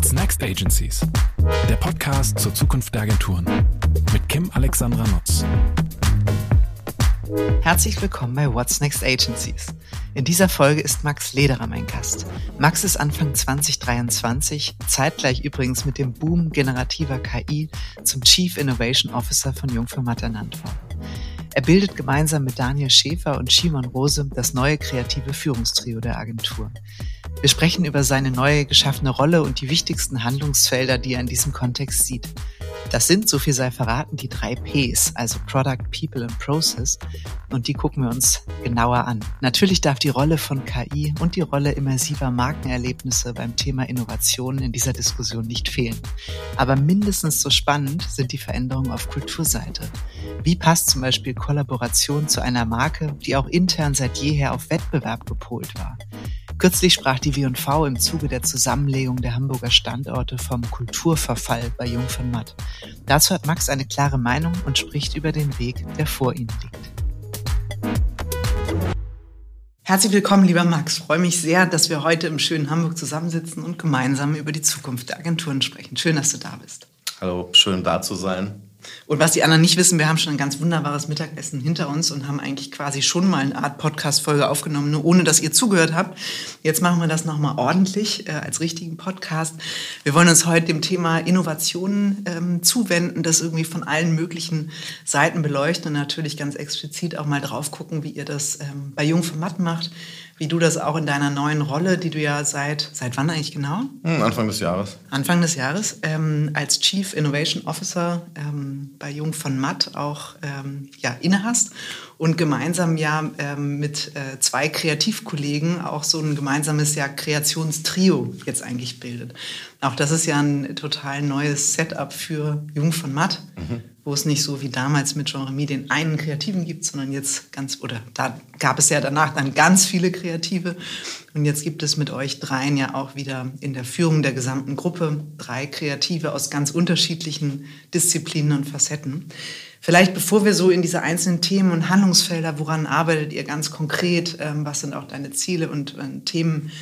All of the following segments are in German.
What's Next Agencies? Der Podcast zur Zukunft der Agenturen mit Kim Alexandra Nutz. Herzlich willkommen bei What's Next Agencies. In dieser Folge ist Max Lederer mein Gast. Max ist Anfang 2023, zeitgleich übrigens mit dem Boom generativer KI, zum Chief Innovation Officer von Jungformat ernannt worden. Er bildet gemeinsam mit Daniel Schäfer und Shimon Rose das neue kreative Führungstrio der Agentur. Wir sprechen über seine neue geschaffene Rolle und die wichtigsten Handlungsfelder, die er in diesem Kontext sieht. Das sind, so viel sei verraten, die drei Ps, also Product, People and Process. Und die gucken wir uns genauer an. Natürlich darf die Rolle von KI und die Rolle immersiver Markenerlebnisse beim Thema Innovation in dieser Diskussion nicht fehlen. Aber mindestens so spannend sind die Veränderungen auf Kulturseite. Wie passt zum Beispiel Kollaboration zu einer Marke, die auch intern seit jeher auf Wettbewerb gepolt war? Kürzlich sprach die W&V im Zuge der Zusammenlegung der Hamburger Standorte vom Kulturverfall bei Jung von Matt. Dazu hat Max eine klare Meinung und spricht über den Weg, der vor ihm liegt. Herzlich willkommen, lieber Max. Ich freue mich sehr, dass wir heute im schönen Hamburg zusammensitzen und gemeinsam über die Zukunft der Agenturen sprechen. Schön, dass du da bist. Hallo, schön da zu sein. Und was die anderen nicht wissen, wir haben schon ein ganz wunderbares Mittagessen hinter uns und haben eigentlich quasi schon mal eine Art Podcast-Folge aufgenommen, nur ohne dass ihr zugehört habt. Jetzt machen wir das nochmal ordentlich äh, als richtigen Podcast. Wir wollen uns heute dem Thema Innovationen ähm, zuwenden, das irgendwie von allen möglichen Seiten beleuchten und natürlich ganz explizit auch mal drauf gucken, wie ihr das ähm, bei Jung von Matt macht wie du das auch in deiner neuen Rolle, die du ja seit, seit wann eigentlich genau? Hm, Anfang des Jahres. Anfang des Jahres, ähm, als Chief Innovation Officer ähm, bei Jung von Matt auch ähm, ja, innehast und gemeinsam ja ähm, mit äh, zwei Kreativkollegen auch so ein gemeinsames ja, Kreationstrio jetzt eigentlich bildet. Auch das ist ja ein total neues Setup für Jung von Matt. Mhm wo es nicht so wie damals mit Jean Remy den einen Kreativen gibt, sondern jetzt ganz, oder da gab es ja danach dann ganz viele Kreative. Und jetzt gibt es mit euch dreien ja auch wieder in der Führung der gesamten Gruppe drei Kreative aus ganz unterschiedlichen Disziplinen und Facetten. Vielleicht bevor wir so in diese einzelnen Themen und Handlungsfelder, woran arbeitet ihr ganz konkret, ähm, was sind auch deine Ziele und äh, Themen,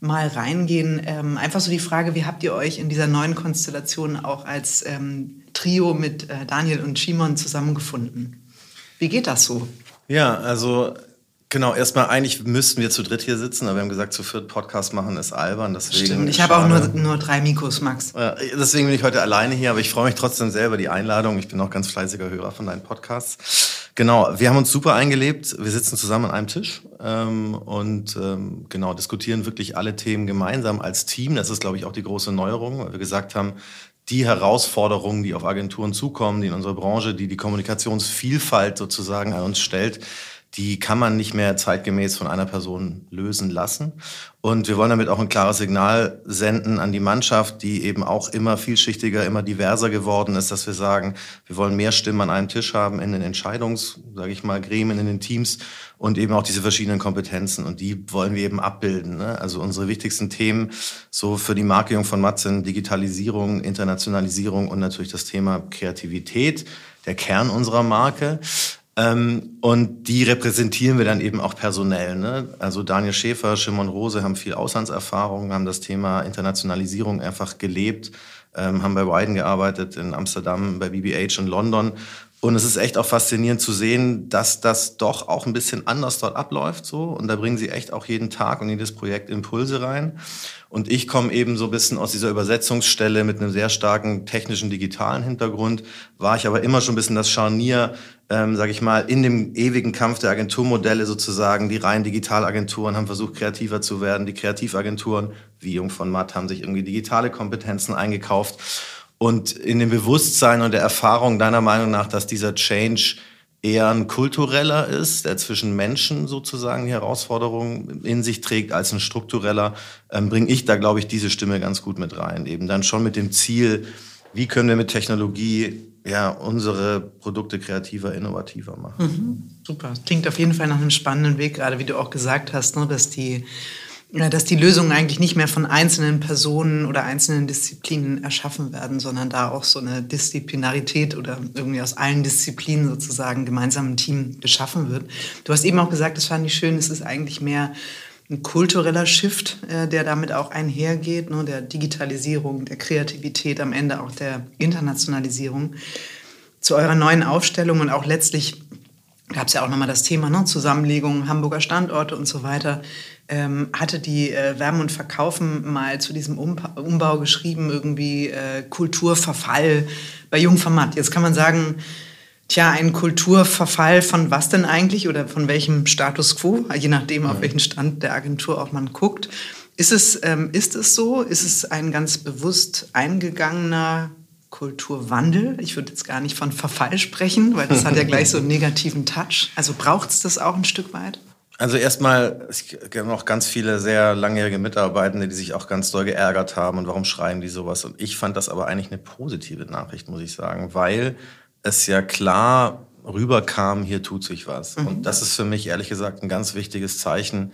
mal reingehen. Ähm, einfach so die Frage, wie habt ihr euch in dieser neuen Konstellation auch als ähm, Trio mit äh, Daniel und Shimon zusammengefunden. Wie geht das so? Ja, also Genau, erstmal eigentlich müssten wir zu dritt hier sitzen, aber wir haben gesagt, zu viert Podcast machen ist albern. Deswegen Stimmt, ich habe auch nur, nur drei Mikros, Max. deswegen bin ich heute alleine hier, aber ich freue mich trotzdem sehr über die Einladung. Ich bin auch ganz fleißiger Hörer von deinen Podcasts. Genau, wir haben uns super eingelebt. Wir sitzen zusammen an einem Tisch ähm, und ähm, genau diskutieren wirklich alle Themen gemeinsam als Team. Das ist, glaube ich, auch die große Neuerung, weil wir gesagt haben, die Herausforderungen, die auf Agenturen zukommen, die in unserer Branche, die die Kommunikationsvielfalt sozusagen an uns stellt, die kann man nicht mehr zeitgemäß von einer Person lösen lassen. Und wir wollen damit auch ein klares Signal senden an die Mannschaft, die eben auch immer vielschichtiger, immer diverser geworden ist, dass wir sagen, wir wollen mehr Stimmen an einem Tisch haben in den Entscheidungs, sage ich mal, Gremien, in den Teams und eben auch diese verschiedenen Kompetenzen. Und die wollen wir eben abbilden. Ne? Also unsere wichtigsten Themen so für die Markierung von Matt sind Digitalisierung, Internationalisierung und natürlich das Thema Kreativität, der Kern unserer Marke. Ähm, und die repräsentieren wir dann eben auch personell. Ne? Also Daniel Schäfer, Shimon Rose haben viel Auslandserfahrung, haben das Thema Internationalisierung einfach gelebt, ähm, haben bei Wyden gearbeitet, in Amsterdam, bei BBH und London und es ist echt auch faszinierend zu sehen, dass das doch auch ein bisschen anders dort abläuft so. Und da bringen sie echt auch jeden Tag und jedes Projekt Impulse rein. Und ich komme eben so ein bisschen aus dieser Übersetzungsstelle mit einem sehr starken technischen, digitalen Hintergrund. War ich aber immer schon ein bisschen das Scharnier, ähm, sage ich mal, in dem ewigen Kampf der Agenturmodelle sozusagen. Die rein Digitalagenturen haben versucht, kreativer zu werden. Die Kreativagenturen, wie Jung von Matt, haben sich irgendwie digitale Kompetenzen eingekauft. Und in dem Bewusstsein und der Erfahrung deiner Meinung nach, dass dieser Change eher ein kultureller ist, der zwischen Menschen sozusagen die Herausforderungen in sich trägt, als ein struktureller, ähm, bringe ich da, glaube ich, diese Stimme ganz gut mit rein. Eben dann schon mit dem Ziel, wie können wir mit Technologie ja, unsere Produkte kreativer, innovativer machen. Mhm, super. Klingt auf jeden Fall nach einem spannenden Weg, gerade wie du auch gesagt hast, ne, dass die dass die Lösungen eigentlich nicht mehr von einzelnen Personen oder einzelnen Disziplinen erschaffen werden, sondern da auch so eine Disziplinarität oder irgendwie aus allen Disziplinen sozusagen gemeinsam ein Team geschaffen wird. Du hast eben auch gesagt, das fand ich schön, es ist eigentlich mehr ein kultureller Shift, äh, der damit auch einhergeht, ne, der Digitalisierung, der Kreativität, am Ende auch der Internationalisierung. Zu eurer neuen Aufstellung und auch letztlich gab es ja auch nochmal das Thema ne, Zusammenlegung Hamburger Standorte und so weiter. Ähm, hatte die äh, Wärme und Verkaufen mal zu diesem Umpa Umbau geschrieben, irgendwie äh, Kulturverfall bei Jungformat. Jetzt kann man sagen, Tja, ein Kulturverfall von was denn eigentlich oder von welchem Status quo, je nachdem, auf welchen Stand der Agentur auch man guckt. Ist es, ähm, ist es so? Ist es ein ganz bewusst eingegangener Kulturwandel? Ich würde jetzt gar nicht von Verfall sprechen, weil das hat ja gleich so einen negativen Touch. Also braucht es das auch ein Stück weit? Also erstmal, es gibt noch ganz viele sehr langjährige Mitarbeitende, die sich auch ganz doll geärgert haben und warum schreiben die sowas. Und ich fand das aber eigentlich eine positive Nachricht, muss ich sagen, weil es ja klar rüberkam, hier tut sich was. Mhm. Und das ist für mich ehrlich gesagt ein ganz wichtiges Zeichen,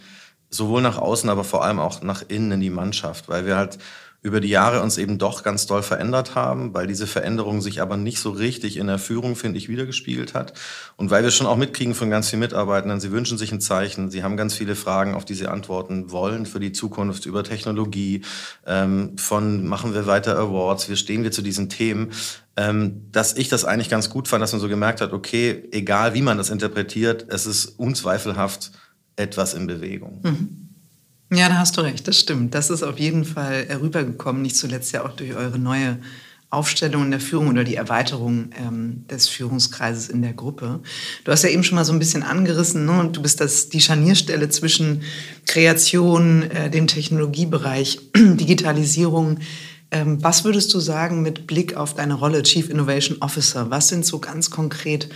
sowohl nach außen, aber vor allem auch nach innen in die Mannschaft, weil wir halt über die Jahre uns eben doch ganz doll verändert haben, weil diese Veränderung sich aber nicht so richtig in der Führung, finde ich, wiedergespiegelt hat. Und weil wir schon auch mitkriegen von ganz vielen Mitarbeitenden, sie wünschen sich ein Zeichen, sie haben ganz viele Fragen, auf die sie antworten wollen für die Zukunft über Technologie, ähm, von machen wir weiter Awards, wie stehen wir zu diesen Themen, ähm, dass ich das eigentlich ganz gut fand, dass man so gemerkt hat, okay, egal wie man das interpretiert, es ist unzweifelhaft etwas in Bewegung. Mhm. Ja, da hast du recht, das stimmt. Das ist auf jeden Fall rübergekommen, nicht zuletzt ja auch durch eure neue Aufstellung in der Führung oder die Erweiterung ähm, des Führungskreises in der Gruppe. Du hast ja eben schon mal so ein bisschen angerissen, ne? du bist das, die Scharnierstelle zwischen Kreation, äh, dem Technologiebereich, Digitalisierung. Ähm, was würdest du sagen mit Blick auf deine Rolle Chief Innovation Officer? Was sind so ganz konkret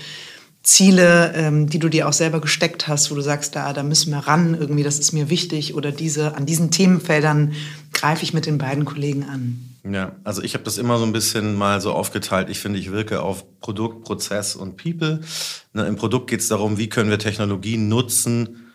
Ziele, ähm, die du dir auch selber gesteckt hast, wo du sagst, da, da müssen wir ran, irgendwie, das ist mir wichtig oder diese, an diesen Themenfeldern greife ich mit den beiden Kollegen an? Ja, also ich habe das immer so ein bisschen mal so aufgeteilt. Ich finde, ich wirke auf Produkt, Prozess und People. Ne, Im Produkt geht es darum, wie können wir Technologien nutzen,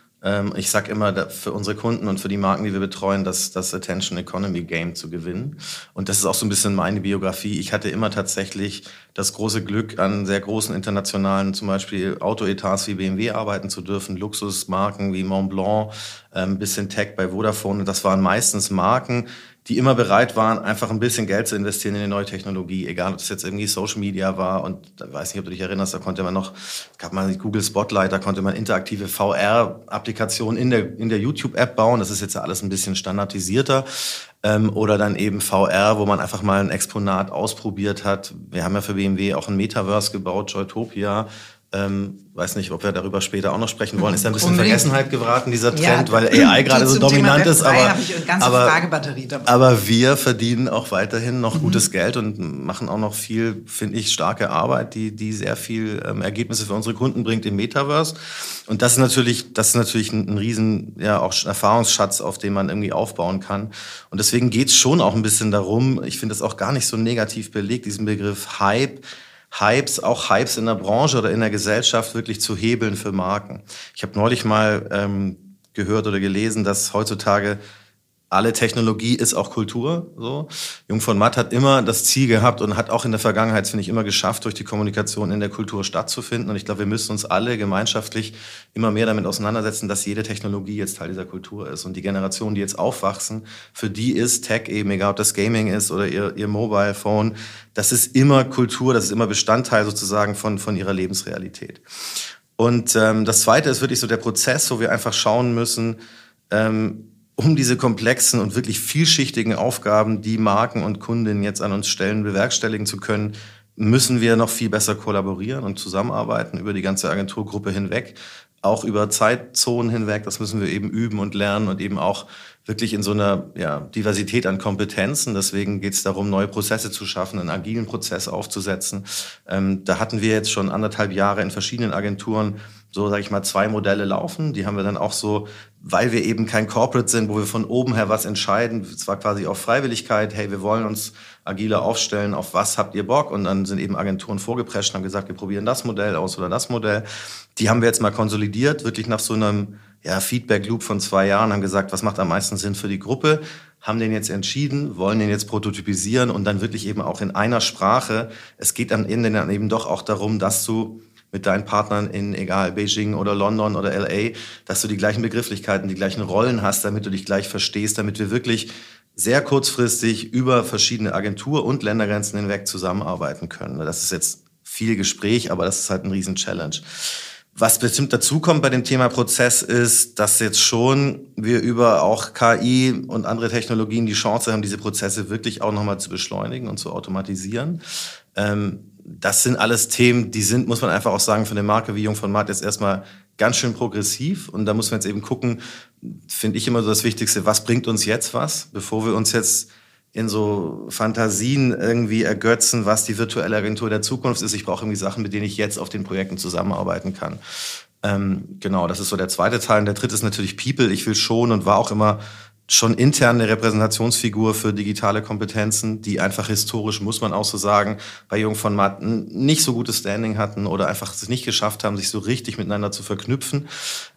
ich sage immer, für unsere Kunden und für die Marken, die wir betreuen, das, das Attention Economy Game zu gewinnen. Und das ist auch so ein bisschen meine Biografie. Ich hatte immer tatsächlich das große Glück, an sehr großen internationalen, zum Beispiel Autoetats wie BMW arbeiten zu dürfen, Luxusmarken wie Montblanc, ein ähm, bisschen Tech bei Vodafone. Das waren meistens Marken, die immer bereit waren, einfach ein bisschen Geld zu investieren in die neue Technologie, egal ob das jetzt irgendwie Social Media war und da weiß nicht, ob du dich erinnerst, da konnte man noch, gab mal Google Spotlight, da konnte man interaktive VR-Applikationen in der, in der YouTube-App bauen. Das ist jetzt ja alles ein bisschen standardisierter. Ähm, oder dann eben VR, wo man einfach mal ein Exponat ausprobiert hat. Wir haben ja für BMW auch ein Metaverse gebaut, Joytopia, ähm, weiß nicht, ob wir darüber später auch noch sprechen wollen. Ist ja ein bisschen Unbedingt. Vergessenheit geraten, dieser Trend, ja, weil AI gerade so dominant ist. Aber, aber, aber, wir verdienen auch weiterhin noch mhm. gutes Geld und machen auch noch viel, finde ich, starke Arbeit, die, die sehr viel ähm, Ergebnisse für unsere Kunden bringt im Metaverse. Und das ist natürlich, das ist natürlich ein, ein riesen, ja, auch Erfahrungsschatz, auf den man irgendwie aufbauen kann. Und deswegen geht's schon auch ein bisschen darum, ich finde das auch gar nicht so negativ belegt, diesen Begriff Hype Hypes, auch Hypes in der Branche oder in der Gesellschaft wirklich zu hebeln für Marken. Ich habe neulich mal ähm, gehört oder gelesen, dass heutzutage alle Technologie ist auch Kultur. So. Jung von Matt hat immer das Ziel gehabt und hat auch in der Vergangenheit, finde ich, immer geschafft, durch die Kommunikation in der Kultur stattzufinden. Und ich glaube, wir müssen uns alle gemeinschaftlich immer mehr damit auseinandersetzen, dass jede Technologie jetzt Teil dieser Kultur ist. Und die Generationen, die jetzt aufwachsen, für die ist Tech eben, egal ob das Gaming ist oder ihr, ihr Mobile Phone, das ist immer Kultur, das ist immer Bestandteil sozusagen von, von ihrer Lebensrealität. Und ähm, das Zweite ist wirklich so der Prozess, wo wir einfach schauen müssen, ähm, um diese komplexen und wirklich vielschichtigen Aufgaben, die Marken und Kundinnen jetzt an uns stellen, bewerkstelligen zu können, müssen wir noch viel besser kollaborieren und zusammenarbeiten über die ganze Agenturgruppe hinweg, auch über Zeitzonen hinweg. Das müssen wir eben üben und lernen und eben auch wirklich in so einer ja, Diversität an Kompetenzen. Deswegen geht es darum, neue Prozesse zu schaffen, einen agilen Prozess aufzusetzen. Ähm, da hatten wir jetzt schon anderthalb Jahre in verschiedenen Agenturen so, sage ich mal, zwei Modelle laufen. Die haben wir dann auch so, weil wir eben kein Corporate sind, wo wir von oben her was entscheiden, zwar quasi auf Freiwilligkeit, hey, wir wollen uns agiler aufstellen, auf was habt ihr Bock? Und dann sind eben Agenturen vorgeprescht und haben gesagt, wir probieren das Modell aus oder das Modell. Die haben wir jetzt mal konsolidiert, wirklich nach so einem ja, Feedback-Loop von zwei Jahren, haben gesagt, was macht am meisten Sinn für die Gruppe, haben den jetzt entschieden, wollen den jetzt prototypisieren und dann wirklich eben auch in einer Sprache. Es geht am Ende dann eben doch auch darum, das zu mit deinen Partnern in, egal, Beijing oder London oder LA, dass du die gleichen Begrifflichkeiten, die gleichen Rollen hast, damit du dich gleich verstehst, damit wir wirklich sehr kurzfristig über verschiedene Agentur- und Ländergrenzen hinweg zusammenarbeiten können. Das ist jetzt viel Gespräch, aber das ist halt ein Riesen-Challenge. Was bestimmt dazukommt bei dem Thema Prozess ist, dass jetzt schon wir über auch KI und andere Technologien die Chance haben, diese Prozesse wirklich auch nochmal zu beschleunigen und zu automatisieren. Ähm, das sind alles Themen, die sind, muss man einfach auch sagen, für eine Marke wie Jung von Matt jetzt erstmal ganz schön progressiv. Und da muss man jetzt eben gucken, finde ich immer so das Wichtigste, was bringt uns jetzt was, bevor wir uns jetzt in so Fantasien irgendwie ergötzen, was die virtuelle Agentur der Zukunft ist. Ich brauche irgendwie Sachen, mit denen ich jetzt auf den Projekten zusammenarbeiten kann. Ähm, genau, das ist so der zweite Teil. Und der dritte ist natürlich People. Ich will schon und war auch immer schon intern eine Repräsentationsfigur für digitale Kompetenzen, die einfach historisch, muss man auch so sagen, bei Jung von Matten nicht so gutes Standing hatten oder einfach es nicht geschafft haben, sich so richtig miteinander zu verknüpfen.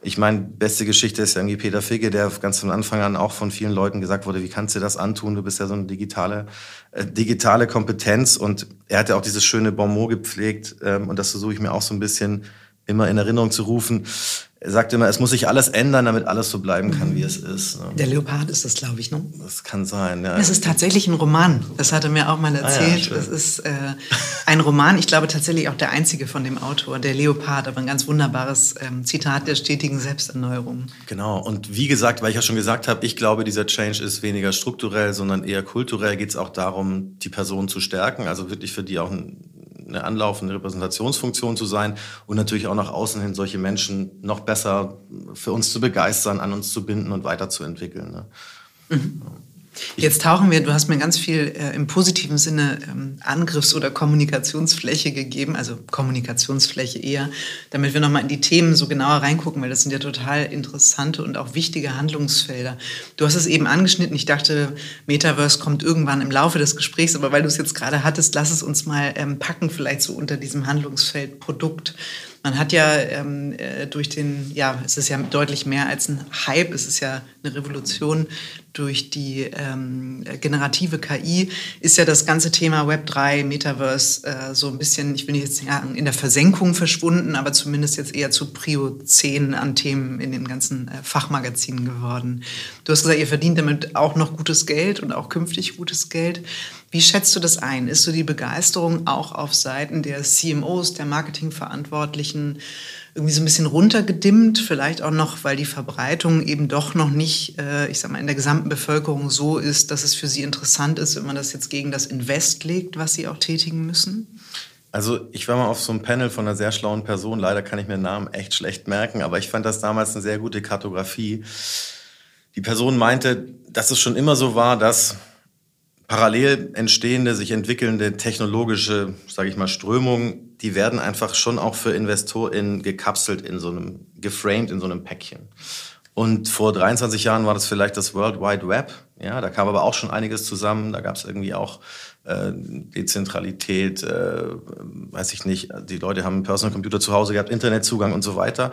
Ich meine, beste Geschichte ist ja irgendwie Peter Figge, der ganz von Anfang an auch von vielen Leuten gesagt wurde, wie kannst du das antun? Du bist ja so eine digitale, äh, digitale Kompetenz und er hat ja auch dieses schöne Bonmot gepflegt ähm, und das versuche ich mir auch so ein bisschen immer in Erinnerung zu rufen. Er sagt immer, es muss sich alles ändern, damit alles so bleiben kann, wie es ist. Ne? Der Leopard ist das, glaube ich, ne? Das kann sein, ja. Es ist tatsächlich ein Roman. Das hat er mir auch mal erzählt. Ah, ja, es ist äh, ein Roman, ich glaube tatsächlich auch der einzige von dem Autor, der Leopard, aber ein ganz wunderbares ähm, Zitat der stetigen Selbsterneuerung. Genau. Und wie gesagt, weil ich ja schon gesagt habe, ich glaube, dieser Change ist weniger strukturell, sondern eher kulturell geht es auch darum, die Person zu stärken, also wirklich für die auch ein eine anlaufende Repräsentationsfunktion zu sein und natürlich auch nach außen hin solche Menschen noch besser für uns zu begeistern, an uns zu binden und weiterzuentwickeln. Ne? Mhm. Jetzt tauchen wir, du hast mir ganz viel äh, im positiven Sinne ähm, Angriffs- oder Kommunikationsfläche gegeben, also Kommunikationsfläche eher, damit wir nochmal in die Themen so genauer reingucken, weil das sind ja total interessante und auch wichtige Handlungsfelder. Du hast es eben angeschnitten, ich dachte, Metaverse kommt irgendwann im Laufe des Gesprächs, aber weil du es jetzt gerade hattest, lass es uns mal ähm, packen, vielleicht so unter diesem Handlungsfeld Produkt. Man hat ja ähm, äh, durch den, ja, es ist ja deutlich mehr als ein Hype, es ist ja eine Revolution durch die ähm, generative KI, ist ja das ganze Thema Web 3, Metaverse äh, so ein bisschen, ich will jetzt sagen, in der Versenkung verschwunden, aber zumindest jetzt eher zu Prio 10 an Themen in den ganzen äh, Fachmagazinen geworden. Du hast gesagt, ihr verdient damit auch noch gutes Geld und auch künftig gutes Geld. Wie schätzt du das ein? Ist so die Begeisterung auch auf Seiten der CMOs, der Marketingverantwortlichen, irgendwie so ein bisschen runtergedimmt? Vielleicht auch noch, weil die Verbreitung eben doch noch nicht, äh, ich sag mal, in der gesamten Bevölkerung so ist, dass es für sie interessant ist, wenn man das jetzt gegen das Invest legt, was sie auch tätigen müssen? Also ich war mal auf so einem Panel von einer sehr schlauen Person. Leider kann ich mir den Namen echt schlecht merken, aber ich fand das damals eine sehr gute Kartografie. Die Person meinte, dass es schon immer so war, dass parallel entstehende, sich entwickelnde technologische, sage ich mal, Strömungen, die werden einfach schon auch für InvestorInnen gekapselt in so einem, geframed in so einem Päckchen. Und vor 23 Jahren war das vielleicht das World Wide Web. Ja, da kam aber auch schon einiges zusammen. Da gab es irgendwie auch äh, Dezentralität, äh, weiß ich nicht. Die Leute haben einen Personal Computer zu Hause gehabt, Internetzugang und so weiter.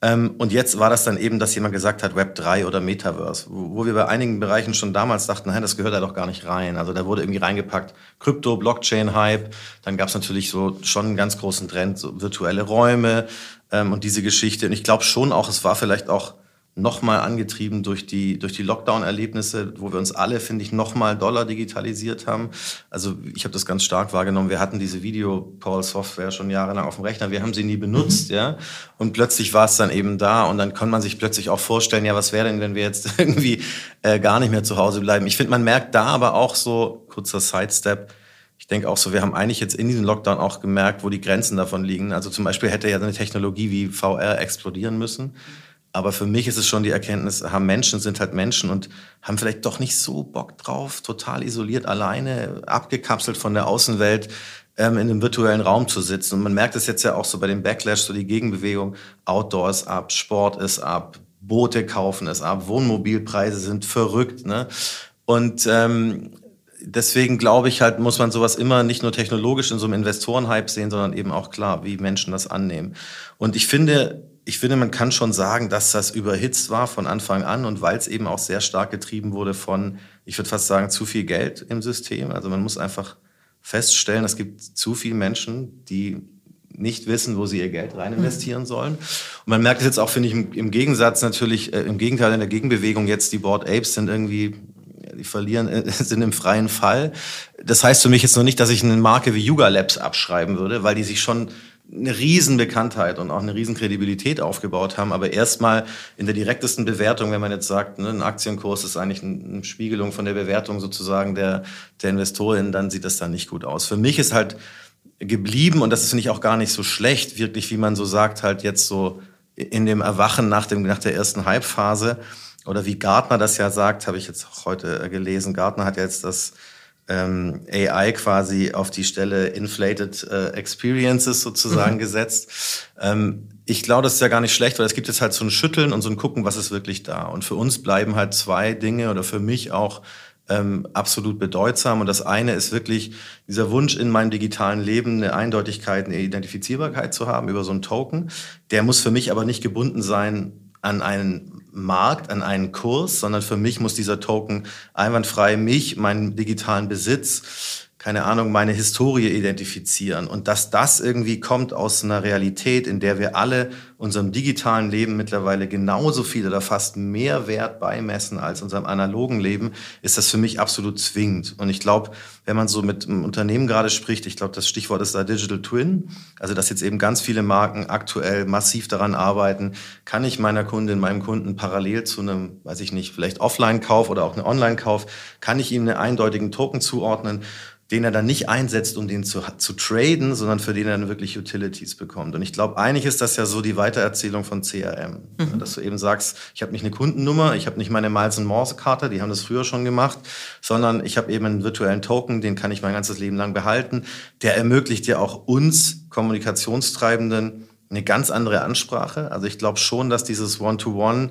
Ähm, und jetzt war das dann eben, dass jemand gesagt hat, Web 3 oder Metaverse, wo, wo wir bei einigen Bereichen schon damals dachten, nein, das gehört da doch gar nicht rein. Also da wurde irgendwie reingepackt, Krypto, Blockchain-Hype. Dann gab es natürlich so schon einen ganz großen Trend, so virtuelle Räume ähm, und diese Geschichte. Und ich glaube schon auch, es war vielleicht auch nochmal angetrieben durch die, durch die Lockdown-Erlebnisse, wo wir uns alle, finde ich, nochmal doller digitalisiert haben. Also ich habe das ganz stark wahrgenommen. Wir hatten diese Video-Call-Software schon jahrelang auf dem Rechner. Wir haben sie nie benutzt, mhm. ja. Und plötzlich war es dann eben da und dann kann man sich plötzlich auch vorstellen, ja, was wäre denn, wenn wir jetzt irgendwie äh, gar nicht mehr zu Hause bleiben? Ich finde, man merkt da aber auch so, kurzer Sidestep, ich denke auch so, wir haben eigentlich jetzt in diesem Lockdown auch gemerkt, wo die Grenzen davon liegen. Also zum Beispiel hätte ja eine Technologie wie VR explodieren müssen. Aber für mich ist es schon die Erkenntnis, haben Menschen sind halt Menschen und haben vielleicht doch nicht so Bock drauf, total isoliert, alleine, abgekapselt von der Außenwelt ähm, in einem virtuellen Raum zu sitzen. Und man merkt es jetzt ja auch so bei dem Backlash, so die Gegenbewegung, Outdoor ist ab, Sport ist ab, Boote kaufen ist ab, Wohnmobilpreise sind verrückt. Ne? Und ähm, deswegen glaube ich halt, muss man sowas immer nicht nur technologisch in so einem Investorenhype sehen, sondern eben auch klar, wie Menschen das annehmen. Und ich finde, ich finde, man kann schon sagen, dass das überhitzt war von Anfang an und weil es eben auch sehr stark getrieben wurde von, ich würde fast sagen, zu viel Geld im System. Also man muss einfach feststellen, es gibt zu viele Menschen, die nicht wissen, wo sie ihr Geld rein investieren sollen. Und man merkt es jetzt auch, finde ich, im, im Gegensatz natürlich, äh, im Gegenteil in der Gegenbewegung jetzt, die Board Apes sind irgendwie die verlieren, äh, sind im freien Fall. Das heißt für mich jetzt noch nicht, dass ich eine Marke wie Yuga Labs abschreiben würde, weil die sich schon eine Riesenbekanntheit und auch eine Riesenkredibilität aufgebaut haben. Aber erstmal in der direktesten Bewertung, wenn man jetzt sagt, ne, ein Aktienkurs ist eigentlich eine Spiegelung von der Bewertung sozusagen der, der Investorin, dann sieht das dann nicht gut aus. Für mich ist halt geblieben, und das finde ich auch gar nicht so schlecht, wirklich, wie man so sagt, halt jetzt so in dem Erwachen nach, dem, nach der ersten Hype-Phase, oder wie Gartner das ja sagt, habe ich jetzt auch heute gelesen. Gartner hat ja jetzt das ähm, AI quasi auf die Stelle Inflated äh, Experiences sozusagen mhm. gesetzt. Ähm, ich glaube, das ist ja gar nicht schlecht, weil es gibt jetzt halt so ein Schütteln und so ein Gucken, was ist wirklich da. Und für uns bleiben halt zwei Dinge oder für mich auch ähm, absolut bedeutsam. Und das eine ist wirklich dieser Wunsch in meinem digitalen Leben, eine Eindeutigkeit, eine Identifizierbarkeit zu haben über so einen Token. Der muss für mich aber nicht gebunden sein an einen Markt, an einen Kurs, sondern für mich muss dieser Token einwandfrei mich, meinen digitalen Besitz, keine Ahnung, meine Historie identifizieren und dass das irgendwie kommt aus einer Realität, in der wir alle unserem digitalen Leben mittlerweile genauso viel oder fast mehr Wert beimessen als unserem analogen Leben, ist das für mich absolut zwingend. Und ich glaube, wenn man so mit einem Unternehmen gerade spricht, ich glaube, das Stichwort ist da Digital Twin, also dass jetzt eben ganz viele Marken aktuell massiv daran arbeiten, kann ich meiner Kundin, meinem Kunden parallel zu einem, weiß ich nicht, vielleicht Offline-Kauf oder auch einem Online-Kauf, kann ich ihm einen eindeutigen Token zuordnen den er dann nicht einsetzt, um den zu, zu traden, sondern für den er dann wirklich Utilities bekommt. Und ich glaube, eigentlich ist das ja so die Weitererzählung von CRM. Mhm. Dass du eben sagst, ich habe nicht eine Kundennummer, ich habe nicht meine Miles Morse Karte, die haben das früher schon gemacht, sondern ich habe eben einen virtuellen Token, den kann ich mein ganzes Leben lang behalten. Der ermöglicht ja auch uns Kommunikationstreibenden eine ganz andere Ansprache. Also ich glaube schon, dass dieses One-to-One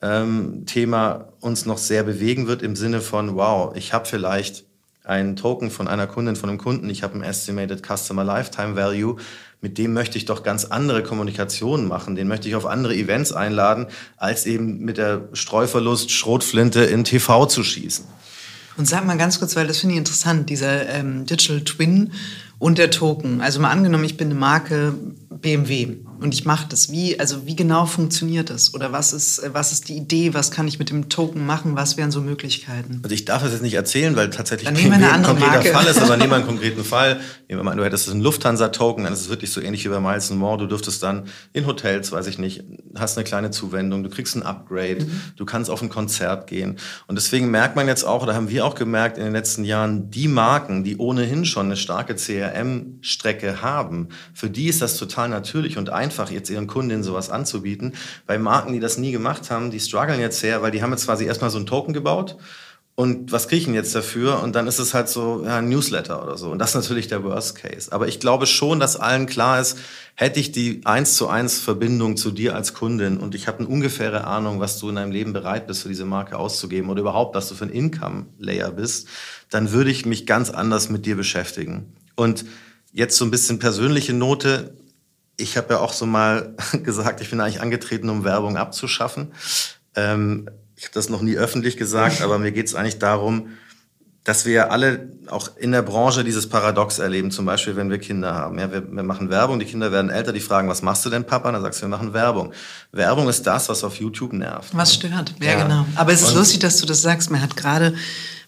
ähm, Thema uns noch sehr bewegen wird im Sinne von, wow, ich habe vielleicht ein Token von einer Kundin, von einem Kunden, ich habe ein Estimated Customer Lifetime Value, mit dem möchte ich doch ganz andere Kommunikationen machen, den möchte ich auf andere Events einladen, als eben mit der Streuverlust Schrotflinte in TV zu schießen. Und sag mal ganz kurz, weil das finde ich interessant, dieser ähm, Digital Twin und der Token. Also mal angenommen, ich bin eine Marke BMW und ich mache das. Wie, also wie genau funktioniert das? Oder was ist, was ist die Idee? Was kann ich mit dem Token machen? Was wären so Möglichkeiten? Also ich darf das jetzt nicht erzählen, weil tatsächlich dann BMW ein konkreter Marke. Fall ist, aber nehmen wir einen konkreten Fall. Nehmen wir mal du hättest einen Lufthansa-Token, dann ist es wirklich so ähnlich wie bei Miles More. Du dürftest dann in Hotels, weiß ich nicht, hast eine kleine Zuwendung, du kriegst ein Upgrade, mhm. du kannst auf ein Konzert gehen. Und deswegen merkt man jetzt auch, oder haben wir auch gemerkt in den letzten Jahren, die Marken, die ohnehin schon eine starke CRM-Strecke haben, für die ist das total natürlich und einfach, jetzt ihren Kundinnen sowas anzubieten. Bei Marken, die das nie gemacht haben, die strugglen jetzt sehr, weil die haben jetzt quasi erstmal so einen Token gebaut und was kriege ich denn jetzt dafür? Und dann ist es halt so ja, ein Newsletter oder so. Und das ist natürlich der Worst Case. Aber ich glaube schon, dass allen klar ist, hätte ich die eins zu eins Verbindung zu dir als Kundin und ich habe eine ungefähre Ahnung, was du in deinem Leben bereit bist, für diese Marke auszugeben oder überhaupt, was du für ein Income-Layer bist, dann würde ich mich ganz anders mit dir beschäftigen. Und jetzt so ein bisschen persönliche Note ich habe ja auch so mal gesagt, ich bin eigentlich angetreten, um Werbung abzuschaffen. Ähm, ich habe das noch nie öffentlich gesagt, aber mir geht es eigentlich darum, dass wir alle auch in der Branche dieses Paradox erleben, zum Beispiel, wenn wir Kinder haben. Ja, wir, wir machen Werbung, die Kinder werden älter, die fragen, was machst du denn, Papa? Und dann sagst du, wir machen Werbung. Werbung ist das, was auf YouTube nervt. Was stört, ja, ja. genau. Aber es ist Und lustig, dass du das sagst. Man hat gerade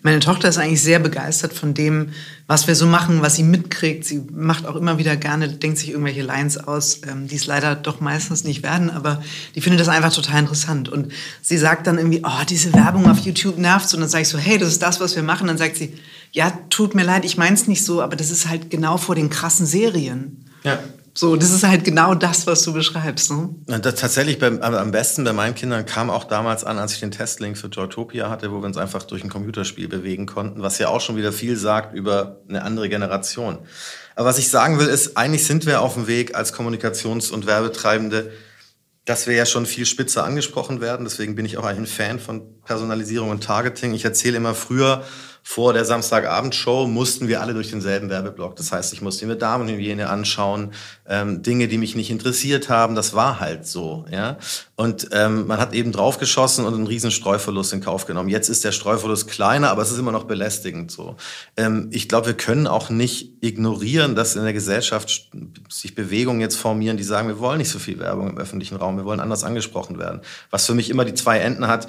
meine Tochter ist eigentlich sehr begeistert von dem, was wir so machen, was sie mitkriegt. Sie macht auch immer wieder gerne, denkt sich irgendwelche Lines aus, ähm, die es leider doch meistens nicht werden, aber die findet das einfach total interessant. Und sie sagt dann irgendwie, oh, diese Werbung auf YouTube nervt. Und dann sage ich so, hey, das ist das, was wir machen. Dann sagt sie, ja, tut mir leid, ich meine es nicht so, aber das ist halt genau vor den krassen Serien. Ja. So, das ist halt genau das, was du beschreibst. Ne? Das tatsächlich beim, am besten bei meinen Kindern kam auch damals an, als ich den Testlink für Joytopia hatte, wo wir uns einfach durch ein Computerspiel bewegen konnten, was ja auch schon wieder viel sagt über eine andere Generation. Aber was ich sagen will, ist, eigentlich sind wir auf dem Weg als Kommunikations- und Werbetreibende, dass wir ja schon viel spitzer angesprochen werden. Deswegen bin ich auch ein Fan von Personalisierung und Targeting. Ich erzähle immer früher, vor der Samstagabendshow mussten wir alle durch denselben Werbeblock. Das heißt, ich musste mir Damenhygiene anschauen, ähm, Dinge, die mich nicht interessiert haben. Das war halt so. Ja? Und ähm, man hat eben draufgeschossen und einen riesen Streuverlust in Kauf genommen. Jetzt ist der Streuverlust kleiner, aber es ist immer noch belästigend so. Ähm, ich glaube, wir können auch nicht ignorieren, dass in der Gesellschaft sich Bewegungen jetzt formieren, die sagen, wir wollen nicht so viel Werbung im öffentlichen Raum, wir wollen anders angesprochen werden. Was für mich immer die zwei Enden hat,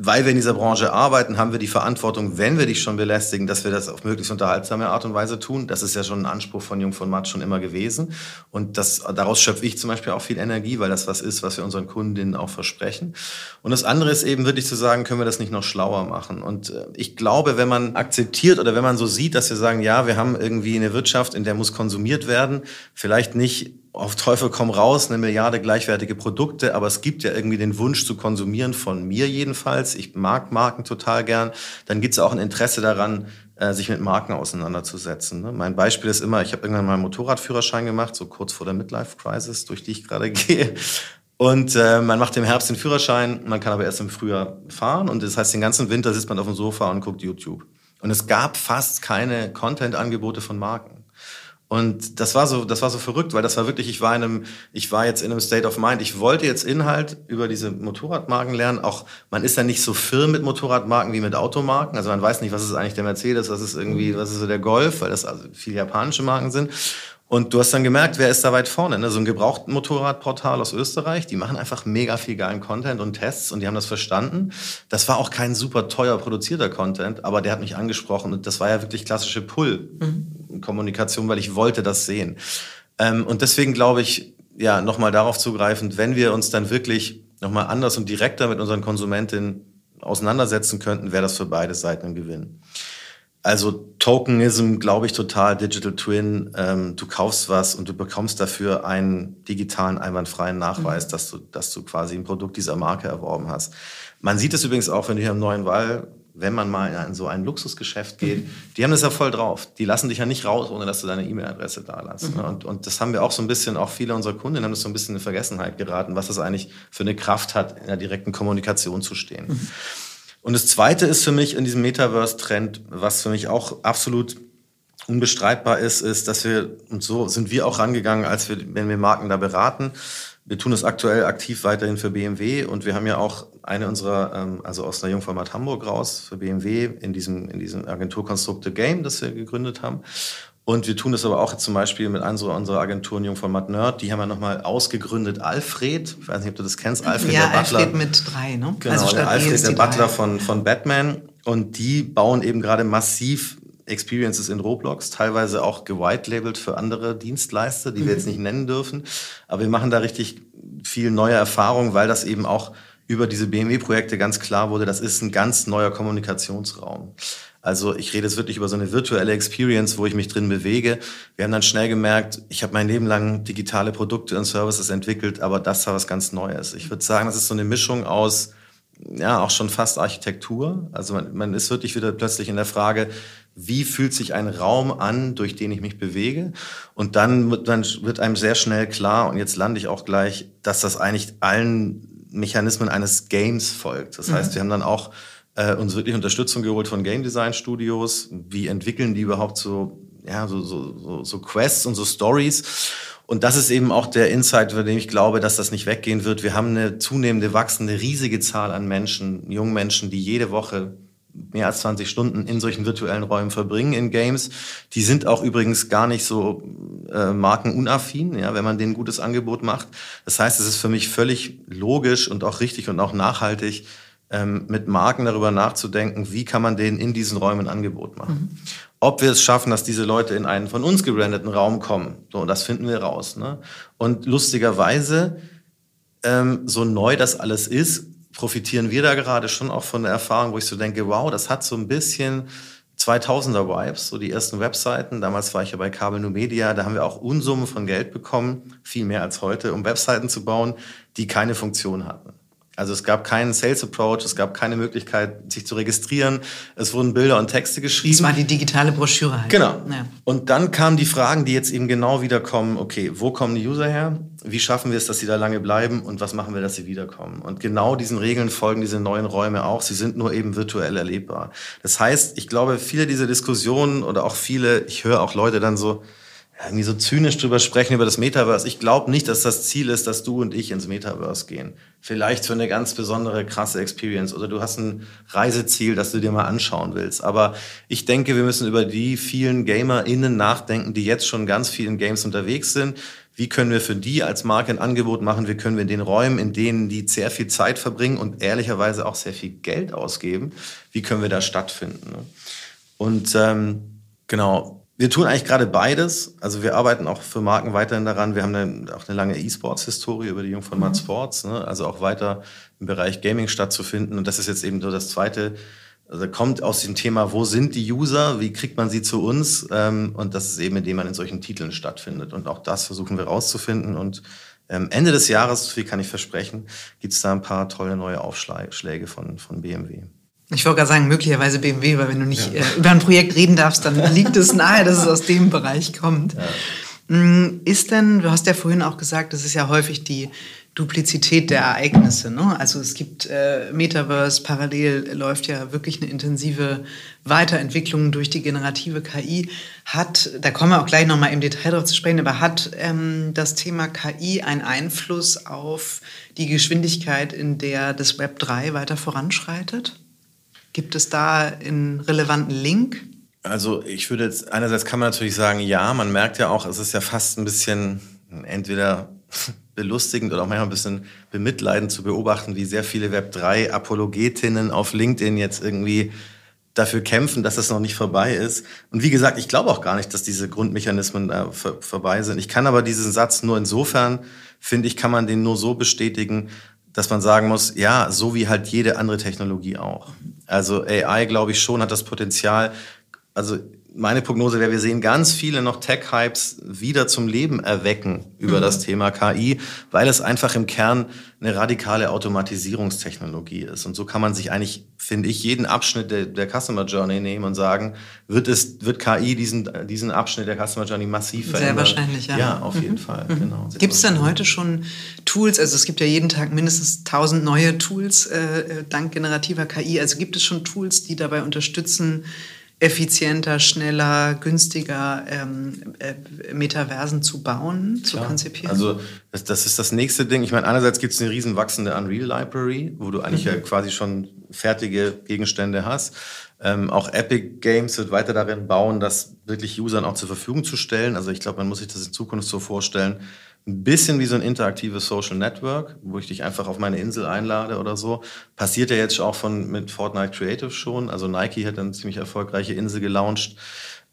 weil wir in dieser Branche arbeiten, haben wir die Verantwortung, wenn wir dich schon belästigen, dass wir das auf möglichst unterhaltsame Art und Weise tun. Das ist ja schon ein Anspruch von Jung von Matt schon immer gewesen. Und das, daraus schöpfe ich zum Beispiel auch viel Energie, weil das was ist, was wir unseren Kundinnen auch versprechen. Und das andere ist eben wirklich zu sagen, können wir das nicht noch schlauer machen? Und äh, ich glaube, wenn man akzeptiert oder wenn man so sieht, dass wir sagen, ja, wir haben irgendwie eine Wirtschaft, in der muss konsumiert werden, vielleicht nicht auf Teufel komm raus, eine Milliarde gleichwertige Produkte, aber es gibt ja irgendwie den Wunsch zu konsumieren, von mir jedenfalls. Ich mag Marken total gern. Dann gibt es auch ein Interesse daran, äh, sich mit Marken auseinanderzusetzen. Ne? Mein Beispiel ist immer, ich habe irgendwann mal einen Motorradführerschein gemacht, so kurz vor der Midlife-Crisis, durch die ich gerade gehe. Und äh, man macht im Herbst den Führerschein, man kann aber erst im Frühjahr fahren. Und das heißt, den ganzen Winter sitzt man auf dem Sofa und guckt YouTube. Und es gab fast keine Content-Angebote von Marken. Und das war so, das war so verrückt, weil das war wirklich, ich war in einem, ich war jetzt in einem State of Mind. Ich wollte jetzt Inhalt über diese Motorradmarken lernen. Auch man ist ja nicht so firm mit Motorradmarken wie mit Automarken. Also man weiß nicht, was ist eigentlich der Mercedes, was ist irgendwie, was ist so der Golf, weil das also viele japanische Marken sind. Und du hast dann gemerkt, wer ist da weit vorne? Ne? So ein gebrauchten Motorradportal aus Österreich, die machen einfach mega viel geilen Content und Tests und die haben das verstanden. Das war auch kein super teuer produzierter Content, aber der hat mich angesprochen und das war ja wirklich klassische Pull-Kommunikation, weil ich wollte das sehen. Ähm, und deswegen glaube ich, ja, nochmal darauf zugreifend, wenn wir uns dann wirklich nochmal anders und direkter mit unseren Konsumentinnen auseinandersetzen könnten, wäre das für beide Seiten ein Gewinn. Also Tokenism, glaube ich total, Digital Twin. Ähm, du kaufst was und du bekommst dafür einen digitalen, einwandfreien Nachweis, mhm. dass, du, dass du quasi ein Produkt dieser Marke erworben hast. Man sieht es übrigens auch, wenn du hier im Neuen Wall, wenn man mal in so ein Luxusgeschäft geht, mhm. die haben das ja voll drauf. Die lassen dich ja nicht raus, ohne dass du deine E-Mail-Adresse da lässt. Mhm. Und, und das haben wir auch so ein bisschen, auch viele unserer Kunden haben das so ein bisschen in Vergessenheit geraten, was das eigentlich für eine Kraft hat, in der direkten Kommunikation zu stehen. Und das Zweite ist für mich in diesem Metaverse-Trend, was für mich auch absolut unbestreitbar ist, ist, dass wir, und so sind wir auch rangegangen, als wir, wenn wir Marken da beraten. Wir tun es aktuell aktiv weiterhin für BMW und wir haben ja auch eine unserer, ähm, also aus der Jungformat Hamburg raus, für BMW in diesem, in diesem Agenturkonstrukt The Game, das wir gegründet haben. Und wir tun das aber auch zum Beispiel mit einer unserer Agenturen Jungformat Nerd. Die haben wir nochmal ausgegründet. Alfred, ich weiß nicht, ob du das kennst. Alfred, ja, der Butler. Alfred mit drei, ne? Genau, also der Alfred, der Butler von, von Batman. Und die bauen eben gerade massiv Experiences in Roblox, teilweise auch gewitelabelt für andere Dienstleister, die wir jetzt mhm. nicht nennen dürfen. Aber wir machen da richtig viel neue Erfahrungen, weil das eben auch über diese BMW-Projekte ganz klar wurde, das ist ein ganz neuer Kommunikationsraum. Also ich rede jetzt wirklich über so eine virtuelle Experience, wo ich mich drin bewege. Wir haben dann schnell gemerkt, ich habe mein Leben lang digitale Produkte und Services entwickelt, aber das war was ganz Neues. Ich würde sagen, das ist so eine Mischung aus, ja, auch schon fast Architektur. Also man, man ist wirklich wieder plötzlich in der Frage, wie fühlt sich ein Raum an, durch den ich mich bewege? Und dann wird, dann wird einem sehr schnell klar, und jetzt lande ich auch gleich, dass das eigentlich allen Mechanismen eines Games folgt. Das heißt, mhm. wir haben dann auch äh, uns wirklich Unterstützung geholt von Game Design Studios. Wie entwickeln die überhaupt so, ja, so, so, so, so Quests und so Stories? Und das ist eben auch der Insight, für den ich glaube, dass das nicht weggehen wird. Wir haben eine zunehmende, wachsende, riesige Zahl an Menschen, jungen Menschen, die jede Woche mehr als 20 Stunden in solchen virtuellen Räumen verbringen in Games. Die sind auch übrigens gar nicht so äh, markenunaffin, ja, wenn man denen ein gutes Angebot macht. Das heißt, es ist für mich völlig logisch und auch richtig und auch nachhaltig, ähm, mit Marken darüber nachzudenken, wie kann man denen in diesen Räumen ein Angebot machen. Mhm. Ob wir es schaffen, dass diese Leute in einen von uns gebrandeten Raum kommen, so, das finden wir raus. Ne? Und lustigerweise, ähm, so neu das alles ist, profitieren wir da gerade schon auch von der Erfahrung, wo ich so denke, wow, das hat so ein bisschen 2000er Vibes, so die ersten Webseiten. Damals war ich ja bei Kabel New Media, da haben wir auch Unsummen von Geld bekommen, viel mehr als heute, um Webseiten zu bauen, die keine Funktion hatten. Also es gab keinen Sales Approach, es gab keine Möglichkeit, sich zu registrieren. Es wurden Bilder und Texte geschrieben. Das war die digitale Broschüre halt. Genau. Ja. Und dann kamen die Fragen, die jetzt eben genau wieder kommen. Okay, wo kommen die User her? Wie schaffen wir es, dass sie da lange bleiben? Und was machen wir, dass sie wiederkommen? Und genau diesen Regeln folgen diese neuen Räume auch. Sie sind nur eben virtuell erlebbar. Das heißt, ich glaube, viele dieser Diskussionen oder auch viele, ich höre auch Leute dann so, irgendwie so zynisch drüber sprechen über das Metaverse. Ich glaube nicht, dass das Ziel ist, dass du und ich ins Metaverse gehen. Vielleicht für eine ganz besondere, krasse Experience oder du hast ein Reiseziel, das du dir mal anschauen willst. Aber ich denke, wir müssen über die vielen GamerInnen nachdenken, die jetzt schon ganz viel in Games unterwegs sind. Wie können wir für die als Marke ein Angebot machen? Wie können wir in den Räumen, in denen die sehr viel Zeit verbringen und ehrlicherweise auch sehr viel Geld ausgeben, wie können wir da stattfinden? Ne? Und ähm, genau, wir tun eigentlich gerade beides. Also wir arbeiten auch für Marken weiterhin daran. Wir haben eine, auch eine lange E-Sports-Historie über die Jung von Mad mhm. Sports, ne? also auch weiter im Bereich Gaming stattzufinden. Und das ist jetzt eben so das Zweite. Also kommt aus dem Thema, wo sind die User, wie kriegt man sie zu uns? Ähm, und das ist eben, indem man in solchen Titeln stattfindet. Und auch das versuchen wir rauszufinden. Und ähm, Ende des Jahres, viel kann ich versprechen, gibt es da ein paar tolle neue Aufschläge von, von BMW. Ich wollte gerade sagen, möglicherweise BMW, weil wenn du nicht ja. äh, über ein Projekt reden darfst, dann liegt es nahe, dass es aus dem Bereich kommt. Ja. Mm, ist denn, du hast ja vorhin auch gesagt, das ist ja häufig die Duplizität der Ereignisse. Ne? Also es gibt äh, Metaverse, parallel läuft ja wirklich eine intensive Weiterentwicklung durch die generative KI. Hat, da kommen wir auch gleich nochmal im Detail drauf zu sprechen, aber hat ähm, das Thema KI einen Einfluss auf die Geschwindigkeit, in der das Web 3 weiter voranschreitet? Gibt es da einen relevanten Link? Also ich würde jetzt, einerseits kann man natürlich sagen, ja, man merkt ja auch, es ist ja fast ein bisschen entweder belustigend oder auch manchmal ein bisschen bemitleidend zu beobachten, wie sehr viele Web3-Apologetinnen auf LinkedIn jetzt irgendwie dafür kämpfen, dass das noch nicht vorbei ist. Und wie gesagt, ich glaube auch gar nicht, dass diese Grundmechanismen äh, vor, vorbei sind. Ich kann aber diesen Satz nur insofern, finde ich, kann man den nur so bestätigen, dass man sagen muss, ja, so wie halt jede andere Technologie auch. Also AI, glaube ich schon, hat das Potenzial, also meine Prognose wäre, wir sehen ganz viele noch Tech-Hypes wieder zum Leben erwecken über mhm. das Thema KI, weil es einfach im Kern eine radikale Automatisierungstechnologie ist. Und so kann man sich eigentlich, finde ich, jeden Abschnitt der, der Customer Journey nehmen und sagen, wird es, wird KI diesen, diesen Abschnitt der Customer Journey massiv verändern? Sehr wahrscheinlich, ja. Ja, auf jeden mhm. Fall, mhm. genau. Gibt es denn heute schon Tools, also es gibt ja jeden Tag mindestens tausend neue Tools äh, dank generativer KI, also gibt es schon Tools, die dabei unterstützen, effizienter, schneller, günstiger ähm, äh, Metaversen zu bauen, zu Klar. konzipieren? Also das, das, ist das nächste Ding. Ich meine, einerseits gibt es eine riesen wachsende Unreal Library, wo du eigentlich mhm. ja quasi schon fertige Gegenstände hast. Ähm, auch Epic Games wird weiter darin bauen, das wirklich Usern auch zur Verfügung zu stellen. Also ich glaube, man muss sich das in Zukunft so vorstellen, ein bisschen wie so ein interaktives Social Network, wo ich dich einfach auf meine Insel einlade oder so. Passiert ja jetzt auch von mit Fortnite Creative schon. Also Nike hat eine ziemlich erfolgreiche Insel gelauncht.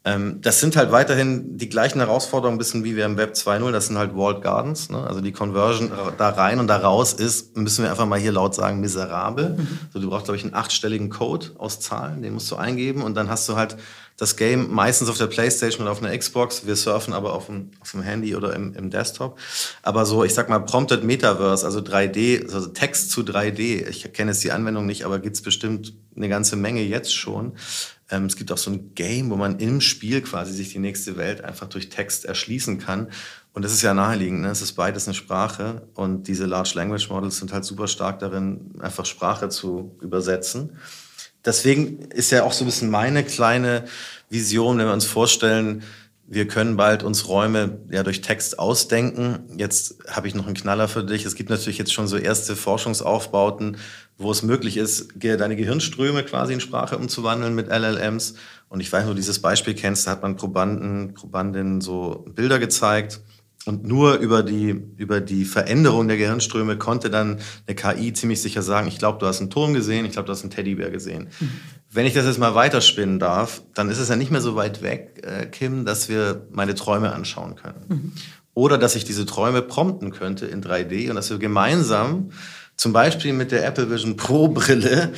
Ähm, das sind halt weiterhin die gleichen Herausforderungen, ein bisschen wie wir im Web 2.0. Das sind halt Walled Gardens. Ne? Also die Conversion da rein und da raus ist, müssen wir einfach mal hier laut sagen, miserabel. Mhm. So, du brauchst, glaube ich, einen achtstelligen Code aus Zahlen, den musst du eingeben und dann hast du halt das Game meistens auf der Playstation oder auf einer Xbox. Wir surfen aber auf dem, auf dem Handy oder im, im Desktop. Aber so, ich sag mal, Prompted Metaverse, also 3D, also Text zu 3D. Ich kenne jetzt die Anwendung nicht, aber gibt's bestimmt eine ganze Menge jetzt schon. Ähm, es gibt auch so ein Game, wo man im Spiel quasi sich die nächste Welt einfach durch Text erschließen kann. Und das ist ja naheliegend, ne? es ist beides eine Sprache und diese Large Language Models sind halt super stark darin, einfach Sprache zu übersetzen deswegen ist ja auch so ein bisschen meine kleine Vision, wenn wir uns vorstellen, wir können bald uns Räume ja durch Text ausdenken. Jetzt habe ich noch einen Knaller für dich. Es gibt natürlich jetzt schon so erste Forschungsaufbauten, wo es möglich ist, deine Gehirnströme quasi in Sprache umzuwandeln mit LLMs. Und ich weiß nur, dieses Beispiel kennst, da hat man Probanden, Probandinnen so Bilder gezeigt und nur über die, über die Veränderung der Gehirnströme konnte dann eine KI ziemlich sicher sagen, ich glaube, du hast einen Turm gesehen, ich glaube, du hast einen Teddybär gesehen. Mhm. Wenn ich das jetzt mal weiterspinnen darf, dann ist es ja nicht mehr so weit weg, äh, Kim, dass wir meine Träume anschauen können. Mhm. Oder dass ich diese Träume prompten könnte in 3D und dass wir gemeinsam zum Beispiel mit der Apple Vision Pro Brille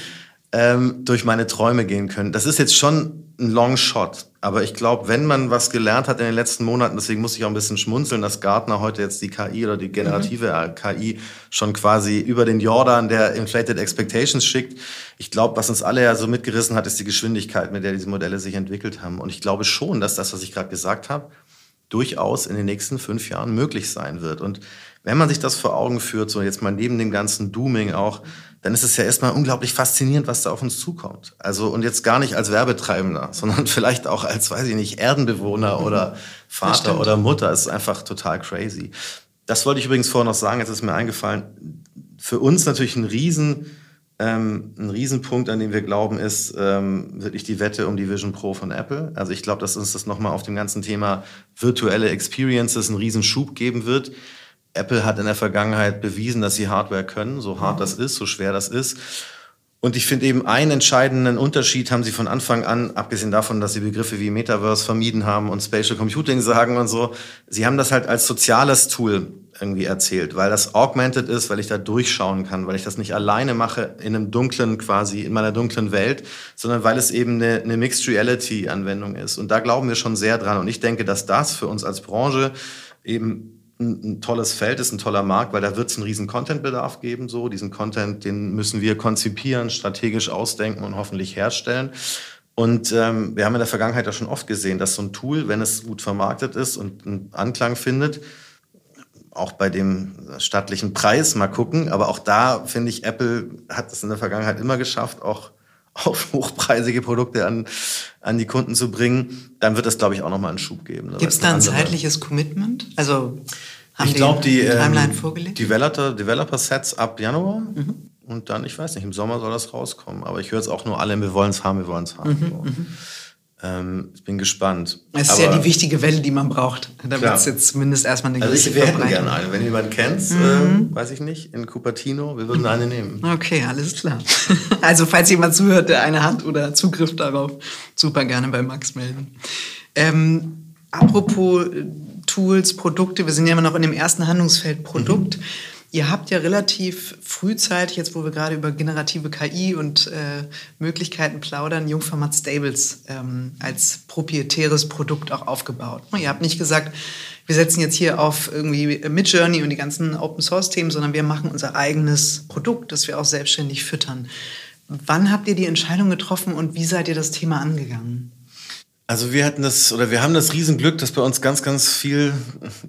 ähm, durch meine Träume gehen können. Das ist jetzt schon ein Long Shot. Aber ich glaube, wenn man was gelernt hat in den letzten Monaten, deswegen muss ich auch ein bisschen schmunzeln, dass Gartner heute jetzt die KI oder die generative mhm. KI schon quasi über den Jordan der Inflated Expectations schickt. Ich glaube, was uns alle ja so mitgerissen hat, ist die Geschwindigkeit, mit der diese Modelle sich entwickelt haben. Und ich glaube schon, dass das, was ich gerade gesagt habe, durchaus in den nächsten fünf Jahren möglich sein wird. Und wenn man sich das vor Augen führt, so jetzt mal neben dem ganzen Dooming auch, dann ist es ja erstmal unglaublich faszinierend, was da auf uns zukommt. Also und jetzt gar nicht als Werbetreibender, sondern vielleicht auch als, weiß ich nicht, Erdenbewohner mhm. oder Vater oder Mutter. Es ist einfach total crazy. Das wollte ich übrigens vorher noch sagen, jetzt ist mir eingefallen. Für uns natürlich ein Riesen, ähm, ein Riesenpunkt, an dem wir glauben, ist ähm, wirklich die Wette um die Vision Pro von Apple. Also ich glaube, dass uns das nochmal auf dem ganzen Thema virtuelle Experiences einen Riesenschub geben wird. Apple hat in der Vergangenheit bewiesen, dass sie Hardware können, so hart das ist, so schwer das ist. Und ich finde eben einen entscheidenden Unterschied haben sie von Anfang an, abgesehen davon, dass sie Begriffe wie Metaverse vermieden haben und Spatial Computing sagen und so, sie haben das halt als soziales Tool irgendwie erzählt, weil das augmented ist, weil ich da durchschauen kann, weil ich das nicht alleine mache in einem dunklen quasi, in meiner dunklen Welt, sondern weil es eben eine, eine Mixed Reality Anwendung ist. Und da glauben wir schon sehr dran. Und ich denke, dass das für uns als Branche eben ein, ein tolles Feld ist, ein toller Markt, weil da wird es einen riesen Content-Bedarf geben. So, diesen Content, den müssen wir konzipieren, strategisch ausdenken und hoffentlich herstellen. Und ähm, wir haben in der Vergangenheit ja schon oft gesehen, dass so ein Tool, wenn es gut vermarktet ist und einen Anklang findet, auch bei dem stattlichen Preis mal gucken. Aber auch da finde ich, Apple hat es in der Vergangenheit immer geschafft, auch auf hochpreisige Produkte an, an die Kunden zu bringen, dann wird das, glaube ich, auch nochmal einen Schub geben. Gibt es da ein zeitliches Commitment? Also haben ich glaube, die, die ähm, vorgelegt? Developer, Developer Sets ab Januar. Mhm. Und dann, ich weiß nicht, im Sommer soll das rauskommen. Aber ich höre jetzt auch nur alle, wir wollen es haben, wir wollen es haben. Mhm, so. Ähm, ich bin gespannt. Es ist ja die wichtige Welle, die man braucht, damit es jetzt zumindest erstmal eine Also ich, wir hätten gerne eine. Wenn jemand kennt, mhm. äh, weiß ich nicht, in Cupertino, wir würden eine nehmen. Okay, alles klar. Also falls jemand zuhört, der eine hat oder Zugriff darauf, super gerne bei Max melden. Ähm, apropos Tools, Produkte, wir sind ja immer noch in dem ersten Handlungsfeld Produkt. Mhm. Ihr habt ja relativ frühzeitig, jetzt wo wir gerade über generative KI und äh, Möglichkeiten plaudern, Jungformat Stables ähm, als proprietäres Produkt auch aufgebaut. Ihr habt nicht gesagt, wir setzen jetzt hier auf irgendwie Midjourney und die ganzen Open Source Themen, sondern wir machen unser eigenes Produkt, das wir auch selbstständig füttern. Wann habt ihr die Entscheidung getroffen und wie seid ihr das Thema angegangen? Also wir hatten das oder wir haben das Riesenglück, dass bei uns ganz, ganz viel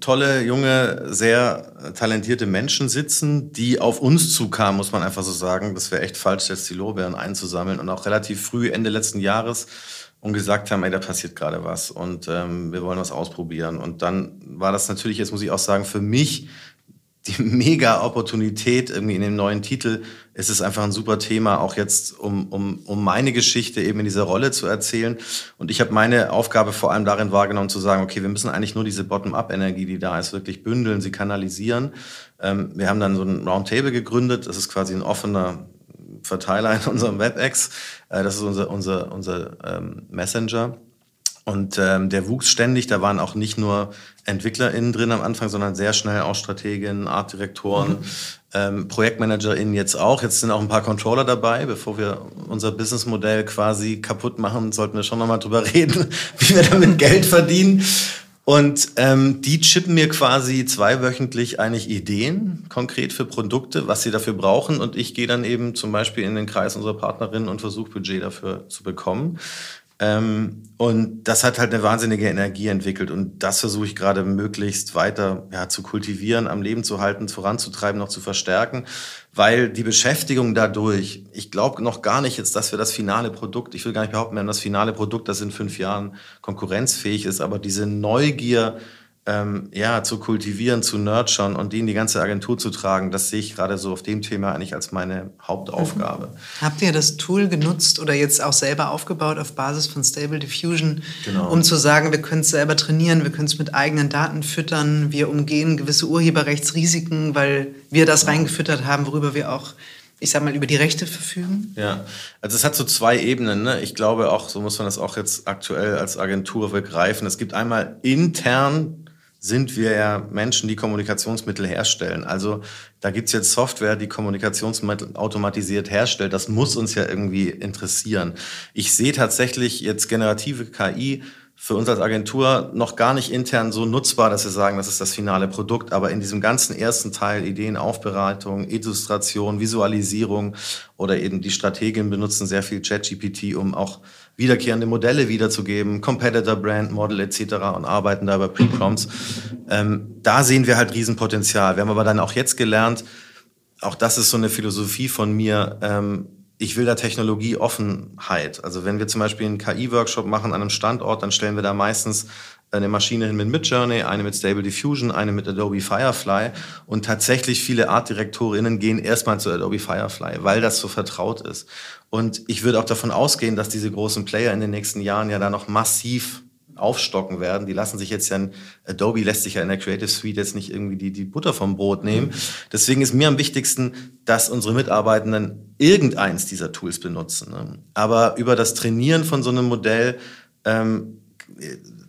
tolle, junge, sehr talentierte Menschen sitzen, die auf uns zukamen, muss man einfach so sagen. Das wäre echt falsch, jetzt die Lorbeeren einzusammeln und auch relativ früh, Ende letzten Jahres, und gesagt haben, ey, da passiert gerade was und ähm, wir wollen was ausprobieren. Und dann war das natürlich, jetzt muss ich auch sagen, für mich die mega Opportunität irgendwie in dem neuen Titel. Es ist einfach ein super Thema, auch jetzt, um, um, um meine Geschichte eben in dieser Rolle zu erzählen. Und ich habe meine Aufgabe vor allem darin wahrgenommen, zu sagen, okay, wir müssen eigentlich nur diese Bottom-up-Energie, die da ist, wirklich bündeln, sie kanalisieren. Ähm, wir haben dann so ein Roundtable gegründet. Das ist quasi ein offener Verteiler in unserem WebEx. Äh, das ist unser, unser, unser ähm, Messenger. Und ähm, der wuchs ständig. Da waren auch nicht nur EntwicklerInnen drin am Anfang, sondern sehr schnell auch Strategien, Artdirektoren, mhm. ähm, ProjektmanagerInnen jetzt auch. Jetzt sind auch ein paar Controller dabei. Bevor wir unser Businessmodell quasi kaputt machen, sollten wir schon nochmal drüber reden, wie wir damit Geld verdienen. Und ähm, die chippen mir quasi zweiwöchentlich eigentlich Ideen konkret für Produkte, was sie dafür brauchen. Und ich gehe dann eben zum Beispiel in den Kreis unserer Partnerinnen und versuche Budget dafür zu bekommen. Ähm, und das hat halt eine wahnsinnige Energie entwickelt. Und das versuche ich gerade möglichst weiter ja, zu kultivieren, am Leben zu halten, voranzutreiben, noch zu verstärken. Weil die Beschäftigung dadurch, ich glaube noch gar nicht jetzt, dass wir das finale Produkt, ich will gar nicht behaupten, wir haben das finale Produkt, das in fünf Jahren konkurrenzfähig ist, aber diese Neugier, ähm, ja, zu kultivieren, zu nurturen und die in die ganze Agentur zu tragen, das sehe ich gerade so auf dem Thema eigentlich als meine Hauptaufgabe. Mhm. Habt ihr das Tool genutzt oder jetzt auch selber aufgebaut auf Basis von Stable Diffusion, genau. um zu sagen, wir können es selber trainieren, wir können es mit eigenen Daten füttern, wir umgehen gewisse Urheberrechtsrisiken, weil wir das genau. reingefüttert haben, worüber wir auch ich sag mal, über die Rechte verfügen? Ja, also es hat so zwei Ebenen. Ne? Ich glaube auch, so muss man das auch jetzt aktuell als Agentur begreifen. Es gibt einmal intern sind wir ja Menschen, die Kommunikationsmittel herstellen. Also da gibt's jetzt Software, die Kommunikationsmittel automatisiert herstellt. Das muss uns ja irgendwie interessieren. Ich sehe tatsächlich jetzt generative KI für uns als Agentur noch gar nicht intern so nutzbar, dass wir sagen, das ist das finale Produkt. Aber in diesem ganzen ersten Teil, Ideenaufbereitung, Illustration, Visualisierung oder eben die Strategien benutzen sehr viel ChatGPT, um auch wiederkehrende Modelle wiederzugeben, Competitor Brand Model etc. und arbeiten da über Pre-Prompts. Ähm, da sehen wir halt Riesenpotenzial. Wir haben aber dann auch jetzt gelernt, auch das ist so eine Philosophie von mir, ähm, ich will da Technologieoffenheit. Also wenn wir zum Beispiel einen KI-Workshop machen an einem Standort, dann stellen wir da meistens eine Maschine hin mit Midjourney, eine mit Stable Diffusion, eine mit Adobe Firefly. Und tatsächlich viele Artdirektorinnen gehen erstmal zu Adobe Firefly, weil das so vertraut ist. Und ich würde auch davon ausgehen, dass diese großen Player in den nächsten Jahren ja da noch massiv aufstocken werden. Die lassen sich jetzt ja, Adobe lässt sich ja in der Creative Suite jetzt nicht irgendwie die, die Butter vom Brot nehmen. Deswegen ist mir am wichtigsten, dass unsere Mitarbeitenden irgendeins dieser Tools benutzen. Ne? Aber über das Trainieren von so einem Modell, ähm,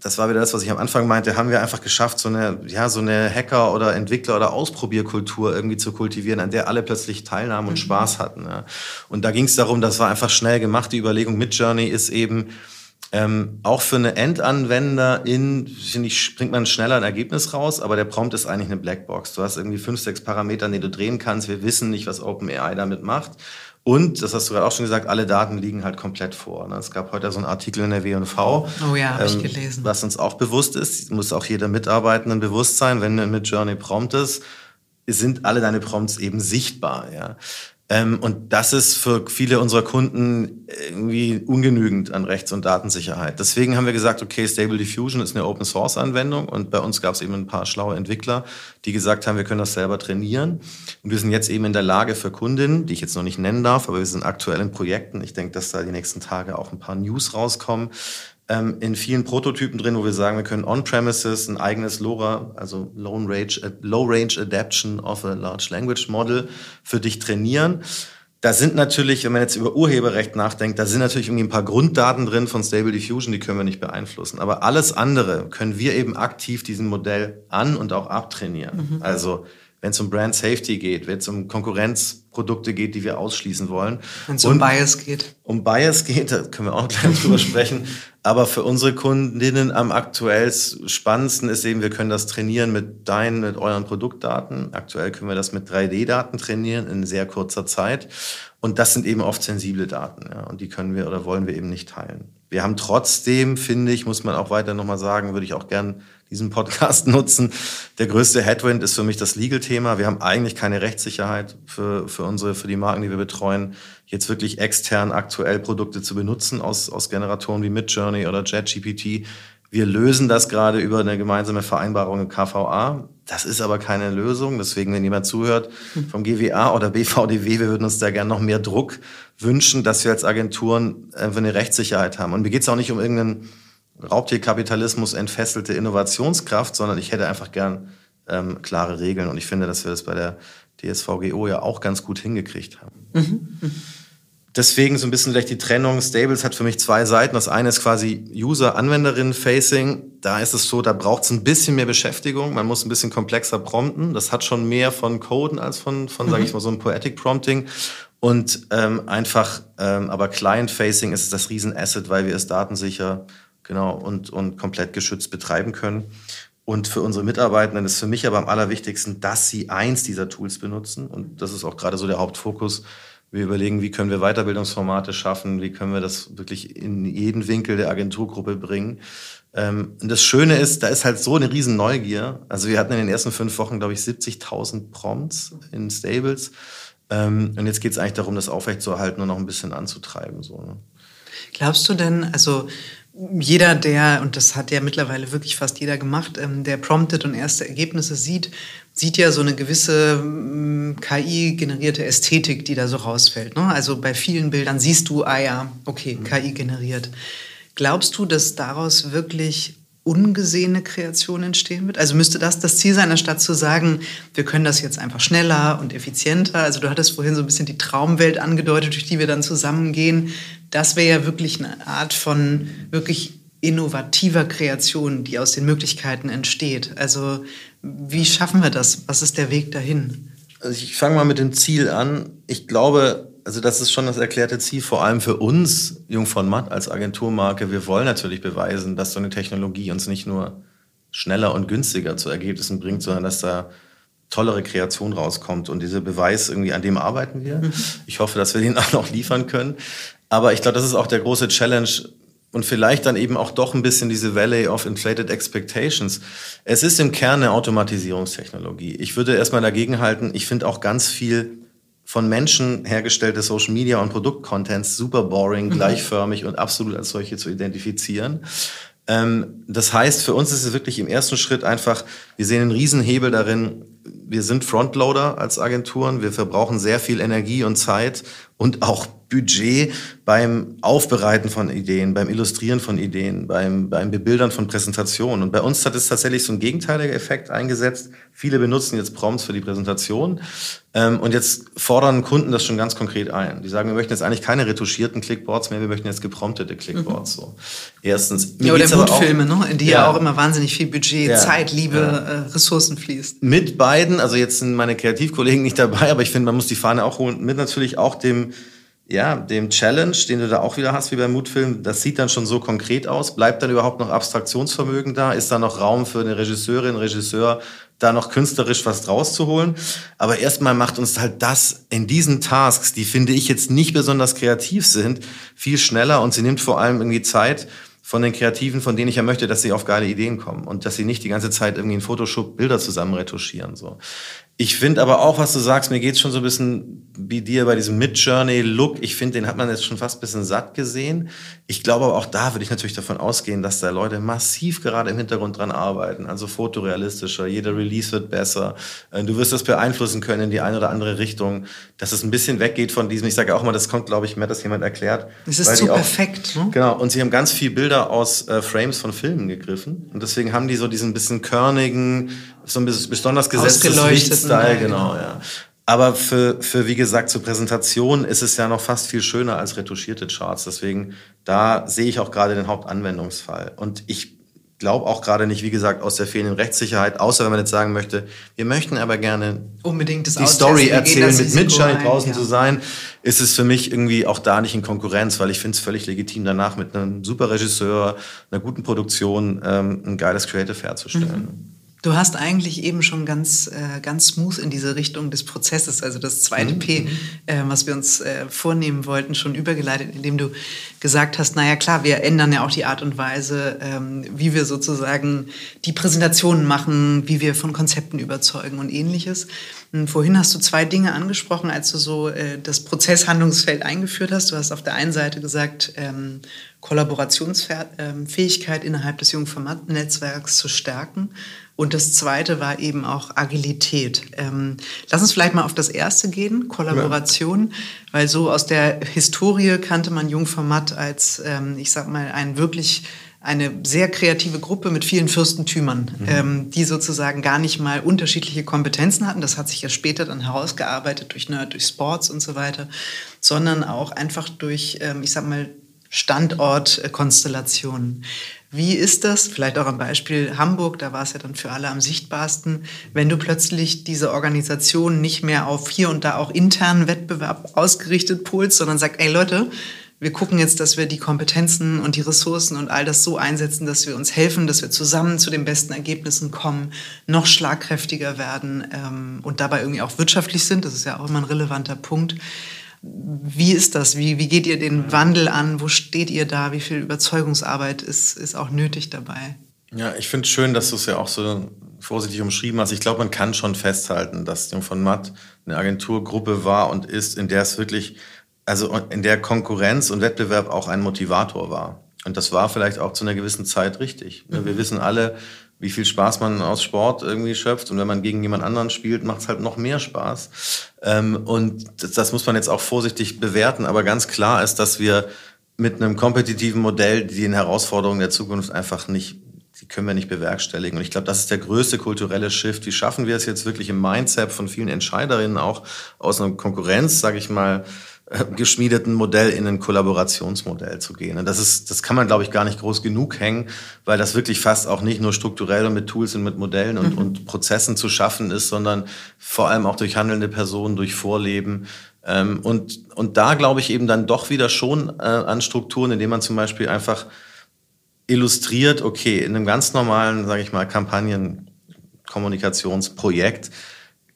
das war wieder das, was ich am Anfang meinte, haben wir einfach geschafft, so eine, ja, so eine Hacker- oder Entwickler- oder Ausprobierkultur irgendwie zu kultivieren, an der alle plötzlich teilnahmen und mhm. Spaß hatten. Ja. Und da ging es darum, das war einfach schnell gemacht. Die Überlegung mit Journey ist eben, ähm, auch für eine Endanwender in, finde ich, bringt man schneller ein Ergebnis raus, aber der Prompt ist eigentlich eine Blackbox. Du hast irgendwie fünf, sechs Parameter, die du drehen kannst. Wir wissen nicht, was OpenAI damit macht. Und, das hast du gerade auch schon gesagt, alle Daten liegen halt komplett vor. Ne? Es gab heute so einen Artikel in der W&V. Oh ja, habe ähm, ich gelesen. Was uns auch bewusst ist, muss auch jeder Mitarbeitenden bewusst sein, wenn du mit Journey Prompt ist, sind alle deine Prompts eben sichtbar. Ja? Ähm, und das ist für viele unserer Kunden irgendwie ungenügend an Rechts- und Datensicherheit. Deswegen haben wir gesagt, okay, Stable Diffusion ist eine Open-Source-Anwendung und bei uns gab es eben ein paar schlaue Entwickler, die gesagt haben, wir können das selber trainieren. Und wir sind jetzt eben in der Lage für Kundinnen, die ich jetzt noch nicht nennen darf, aber wir sind aktuell in Projekten. Ich denke, dass da die nächsten Tage auch ein paar News rauskommen, ähm, in vielen Prototypen drin, wo wir sagen, wir können on-premises ein eigenes LoRa, also Low Range, Low Range Adaption of a Large Language Model für dich trainieren. Da sind natürlich, wenn man jetzt über Urheberrecht nachdenkt, da sind natürlich irgendwie ein paar Grunddaten drin von Stable Diffusion, die können wir nicht beeinflussen. Aber alles andere können wir eben aktiv diesem Modell an und auch abtrainieren. Mhm. Also wenn es um Brand Safety geht, wenn es um Konkurrenzprodukte geht, die wir ausschließen wollen. Wenn es um Bias geht. Um Bias geht, da können wir auch gleich drüber sprechen. Aber für unsere Kundinnen am aktuell spannendsten ist eben, wir können das trainieren mit deinen, mit euren Produktdaten. Aktuell können wir das mit 3D-Daten trainieren in sehr kurzer Zeit. Und das sind eben oft sensible Daten. Ja, und die können wir oder wollen wir eben nicht teilen. Wir haben trotzdem, finde ich, muss man auch weiter nochmal sagen, würde ich auch gern diesen Podcast nutzen. Der größte Headwind ist für mich das Legal-Thema. Wir haben eigentlich keine Rechtssicherheit für, für unsere, für die Marken, die wir betreuen, jetzt wirklich extern aktuell Produkte zu benutzen aus, aus Generatoren wie Midjourney oder JetGPT. Wir lösen das gerade über eine gemeinsame Vereinbarung im KVA. Das ist aber keine Lösung. Deswegen, wenn jemand zuhört vom GWA oder BVDW, wir würden uns da gerne noch mehr Druck wünschen, dass wir als Agenturen einfach eine Rechtssicherheit haben. Und mir geht es auch nicht um irgendeinen Raubtierkapitalismus entfesselte Innovationskraft, sondern ich hätte einfach gern ähm, klare Regeln. Und ich finde, dass wir das bei der DSVGO ja auch ganz gut hingekriegt haben. Mhm. Deswegen so ein bisschen vielleicht die Trennung. Stables hat für mich zwei Seiten. Das eine ist quasi User-Anwenderinnen-Facing. Da ist es so, da braucht es ein bisschen mehr Beschäftigung. Man muss ein bisschen komplexer prompten. Das hat schon mehr von Coden als von, von mhm. sage ich mal, so einem Poetic Prompting. Und ähm, einfach, ähm, aber Client-Facing ist das Riesenasset, weil wir es datensicher genau, und, und komplett geschützt betreiben können. Und für unsere Mitarbeitenden ist für mich aber am allerwichtigsten, dass sie eins dieser Tools benutzen. Und das ist auch gerade so der Hauptfokus. Wir überlegen, wie können wir Weiterbildungsformate schaffen, wie können wir das wirklich in jeden Winkel der Agenturgruppe bringen. Ähm, und das Schöne ist, da ist halt so eine riesen Neugier. Also wir hatten in den ersten fünf Wochen, glaube ich, 70.000 Prompts in Stables. Ähm, und jetzt geht es eigentlich darum, das aufrechtzuerhalten und noch ein bisschen anzutreiben. So, ne? Glaubst du denn, also jeder, der, und das hat ja mittlerweile wirklich fast jeder gemacht, ähm, der promptet und erste Ergebnisse sieht, sieht ja so eine gewisse mm, KI-generierte Ästhetik, die da so rausfällt. Ne? Also bei vielen Bildern siehst du, ah ja, okay, mhm. KI generiert. Glaubst du, dass daraus wirklich ungesehene Kreation entstehen wird? Also müsste das das Ziel sein, anstatt zu sagen, wir können das jetzt einfach schneller und effizienter. Also du hattest vorhin so ein bisschen die Traumwelt angedeutet, durch die wir dann zusammengehen. Das wäre ja wirklich eine Art von wirklich innovativer Kreation, die aus den Möglichkeiten entsteht. Also wie schaffen wir das? Was ist der Weg dahin? Also ich fange mal mit dem Ziel an. Ich glaube, also das ist schon das erklärte Ziel, vor allem für uns, Jung von Matt als Agenturmarke. Wir wollen natürlich beweisen, dass so eine Technologie uns nicht nur schneller und günstiger zu Ergebnissen bringt, sondern dass da tollere Kreation rauskommt. Und dieser Beweis, irgendwie an dem arbeiten wir. Mhm. Ich hoffe, dass wir den auch noch liefern können. Aber ich glaube, das ist auch der große Challenge und vielleicht dann eben auch doch ein bisschen diese Valley of Inflated Expectations. Es ist im Kern eine Automatisierungstechnologie. Ich würde erstmal dagegen halten, ich finde auch ganz viel von Menschen hergestellte Social Media und Produktcontents super boring, mhm. gleichförmig und absolut als solche zu identifizieren. Ähm, das heißt, für uns ist es wirklich im ersten Schritt einfach, wir sehen einen Riesenhebel darin, wir sind Frontloader als Agenturen, wir verbrauchen sehr viel Energie und Zeit und auch Budget beim Aufbereiten von Ideen, beim Illustrieren von Ideen, beim, beim Bebildern von Präsentationen. Und bei uns hat es tatsächlich so ein gegenteiliger Effekt eingesetzt. Viele benutzen jetzt Prompts für die Präsentation. Ähm, und jetzt fordern Kunden das schon ganz konkret ein. Die sagen, wir möchten jetzt eigentlich keine retuschierten Clickboards mehr, wir möchten jetzt gepromptete Clickboards. Mhm. So. Erstens. Ja, oder Mutfilme, ne? in die ja, ja, auch immer wahnsinnig viel Budget, ja, Zeit, Liebe, ja. äh, Ressourcen fließt. Mit beiden, also jetzt sind meine Kreativkollegen nicht dabei, aber ich finde, man muss die Fahne auch holen, mit natürlich auch dem ja, dem Challenge, den du da auch wieder hast, wie beim Mutfilm, das sieht dann schon so konkret aus. Bleibt dann überhaupt noch Abstraktionsvermögen da? Ist da noch Raum für eine Regisseurin, Regisseur, da noch künstlerisch was rauszuholen? Aber erstmal macht uns halt das in diesen Tasks, die finde ich jetzt nicht besonders kreativ sind, viel schneller und sie nimmt vor allem irgendwie Zeit von den Kreativen, von denen ich ja möchte, dass sie auf geile Ideen kommen und dass sie nicht die ganze Zeit irgendwie in Photoshop Bilder zusammen retuschieren. So. Ich finde aber auch, was du sagst, mir geht's schon so ein bisschen wie dir bei diesem Mid-Journey-Look. Ich finde, den hat man jetzt schon fast ein bisschen satt gesehen. Ich glaube aber auch da würde ich natürlich davon ausgehen, dass da Leute massiv gerade im Hintergrund dran arbeiten. Also fotorealistischer, jeder Release wird besser. Äh, du wirst das beeinflussen können in die eine oder andere Richtung, dass es ein bisschen weggeht von diesem, ich sage auch mal, das kommt, glaube ich, mehr, dass jemand erklärt. Es ist zu perfekt. Ne? Genau, und sie haben ganz viele Bilder aus äh, Frames von Filmen gegriffen. Und deswegen haben die so diesen bisschen körnigen, so ein besonders gesetztes Lichtstyle, genau, ja. Aber für, für, wie gesagt, zur Präsentation ist es ja noch fast viel schöner als retuschierte Charts. Deswegen, da sehe ich auch gerade den Hauptanwendungsfall. Und ich glaube auch gerade nicht, wie gesagt, aus der fehlenden Rechtssicherheit, außer wenn man jetzt sagen möchte, wir möchten aber gerne unbedingt die Story erzählen, mit Mitschein draußen ja. zu sein, ist es für mich irgendwie auch da nicht in Konkurrenz, weil ich finde es völlig legitim, danach mit einem super Regisseur, einer guten Produktion ähm, ein geiles Creative herzustellen. Mhm. Du hast eigentlich eben schon ganz, äh, ganz smooth in diese Richtung des Prozesses, also das zweite mhm. P, äh, was wir uns äh, vornehmen wollten, schon übergeleitet, indem du gesagt hast, naja klar, wir ändern ja auch die Art und Weise, ähm, wie wir sozusagen die Präsentationen machen, wie wir von Konzepten überzeugen und ähnliches. Und vorhin hast du zwei Dinge angesprochen, als du so äh, das Prozesshandlungsfeld eingeführt hast. Du hast auf der einen Seite gesagt, ähm, Kollaborationsfähigkeit innerhalb des Jungformat-Netzwerks zu stärken. Und das zweite war eben auch Agilität. Ähm, lass uns vielleicht mal auf das erste gehen, Kollaboration, ja. weil so aus der Historie kannte man Jungformat als, ähm, ich sag mal, ein wirklich eine sehr kreative Gruppe mit vielen Fürstentümern, mhm. ähm, die sozusagen gar nicht mal unterschiedliche Kompetenzen hatten. Das hat sich ja später dann herausgearbeitet durch Nerd, durch Sports und so weiter, sondern auch einfach durch, ähm, ich sag mal, Standortkonstellationen. Wie ist das, vielleicht auch am Beispiel Hamburg, da war es ja dann für alle am sichtbarsten, wenn du plötzlich diese Organisation nicht mehr auf hier und da auch internen Wettbewerb ausgerichtet polst, sondern sagst, ey Leute, wir gucken jetzt, dass wir die Kompetenzen und die Ressourcen und all das so einsetzen, dass wir uns helfen, dass wir zusammen zu den besten Ergebnissen kommen, noch schlagkräftiger werden ähm, und dabei irgendwie auch wirtschaftlich sind. Das ist ja auch immer ein relevanter Punkt. Wie ist das? Wie, wie geht ihr den Wandel an? Wo steht ihr da? Wie viel Überzeugungsarbeit ist, ist auch nötig dabei? Ja, ich finde es schön, dass du es ja auch so vorsichtig umschrieben hast. Ich glaube, man kann schon festhalten, dass Jung von Matt eine Agenturgruppe war und ist, in der es wirklich, also in der Konkurrenz und Wettbewerb auch ein Motivator war. Und das war vielleicht auch zu einer gewissen Zeit richtig. Mhm. Wir wissen alle, wie viel Spaß man aus Sport irgendwie schöpft. Und wenn man gegen jemand anderen spielt, macht es halt noch mehr Spaß. Ähm, und das, das, muss man jetzt auch vorsichtig bewerten. Aber ganz klar ist, dass wir mit einem kompetitiven Modell die den Herausforderungen der Zukunft einfach nicht, die können wir nicht bewerkstelligen. Und ich glaube, das ist der größte kulturelle Shift. Wie schaffen wir es jetzt wirklich im Mindset von vielen Entscheiderinnen auch aus einer Konkurrenz, sage ich mal, geschmiedeten Modell in ein Kollaborationsmodell zu gehen. Und das ist, das kann man, glaube ich, gar nicht groß genug hängen, weil das wirklich fast auch nicht nur strukturell und mit Tools und mit Modellen und, mhm. und Prozessen zu schaffen ist, sondern vor allem auch durch handelnde Personen, durch Vorleben. Ähm, und, und da glaube ich eben dann doch wieder schon äh, an Strukturen, indem man zum Beispiel einfach illustriert, okay, in einem ganz normalen, sage ich mal, Kampagnenkommunikationsprojekt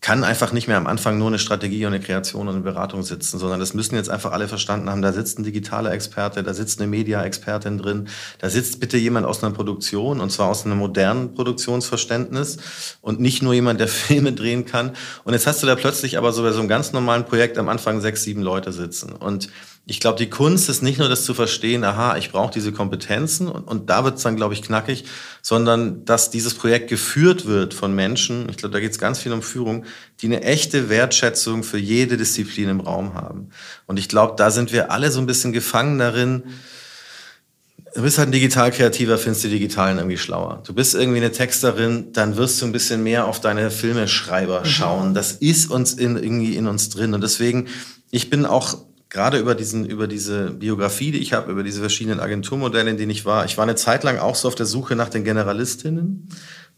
kann einfach nicht mehr am Anfang nur eine Strategie und eine Kreation und eine Beratung sitzen, sondern das müssen jetzt einfach alle verstanden haben. Da sitzt ein digitaler Experte, da sitzt eine Media-Expertin drin, da sitzt bitte jemand aus einer Produktion und zwar aus einem modernen Produktionsverständnis und nicht nur jemand, der Filme drehen kann. Und jetzt hast du da plötzlich aber so bei so einem ganz normalen Projekt am Anfang sechs, sieben Leute sitzen und ich glaube, die Kunst ist nicht nur das zu verstehen, aha, ich brauche diese Kompetenzen und, und da wird es dann, glaube ich, knackig, sondern dass dieses Projekt geführt wird von Menschen, ich glaube, da geht es ganz viel um Führung, die eine echte Wertschätzung für jede Disziplin im Raum haben. Und ich glaube, da sind wir alle so ein bisschen gefangen darin, Du bist halt ein digital kreativer, findest die Digitalen irgendwie schlauer. Du bist irgendwie eine Texterin, dann wirst du ein bisschen mehr auf deine Filmeschreiber mhm. schauen. Das ist uns in, irgendwie in uns drin. Und deswegen, ich bin auch gerade über diesen, über diese Biografie, die ich habe, über diese verschiedenen Agenturmodelle, in denen ich war. Ich war eine Zeit lang auch so auf der Suche nach den Generalistinnen.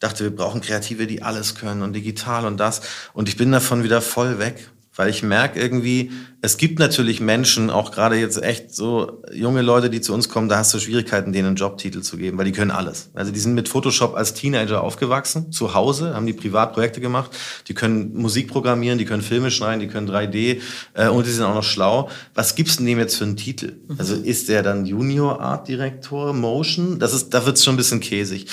Dachte, wir brauchen Kreative, die alles können und digital und das. Und ich bin davon wieder voll weg, weil ich merke irgendwie, es gibt natürlich Menschen, auch gerade jetzt echt so junge Leute, die zu uns kommen, da hast du Schwierigkeiten, denen einen Jobtitel zu geben, weil die können alles. Also die sind mit Photoshop als Teenager aufgewachsen, zu Hause, haben die Privatprojekte gemacht, die können Musik programmieren, die können Filme schneiden, die können 3D äh, und die sind auch noch schlau. Was gibt's denn dem jetzt für einen Titel? Mhm. Also ist der dann Junior Art Director Motion? Das ist, da wird's schon ein bisschen käsig.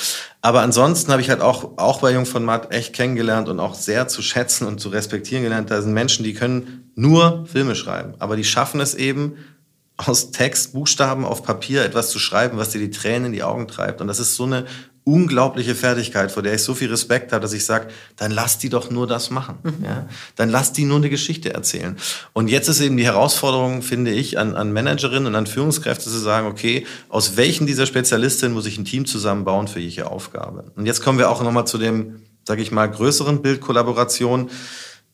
Aber ansonsten habe ich halt auch, auch bei Jung von Matt echt kennengelernt und auch sehr zu schätzen und zu respektieren gelernt. Da sind Menschen, die können nur Filme schreiben, aber die schaffen es eben, aus Text, Buchstaben auf Papier etwas zu schreiben, was dir die Tränen in die Augen treibt. Und das ist so eine unglaubliche Fertigkeit, vor der ich so viel Respekt habe, dass ich sage, dann lass die doch nur das machen. Mhm. Ja? Dann lass die nur eine Geschichte erzählen. Und jetzt ist eben die Herausforderung, finde ich, an, an Managerinnen und an Führungskräfte zu sagen, okay, aus welchen dieser Spezialistinnen muss ich ein Team zusammenbauen für jede Aufgabe? Und jetzt kommen wir auch nochmal zu dem, sage ich mal, größeren Bild Kollaboration.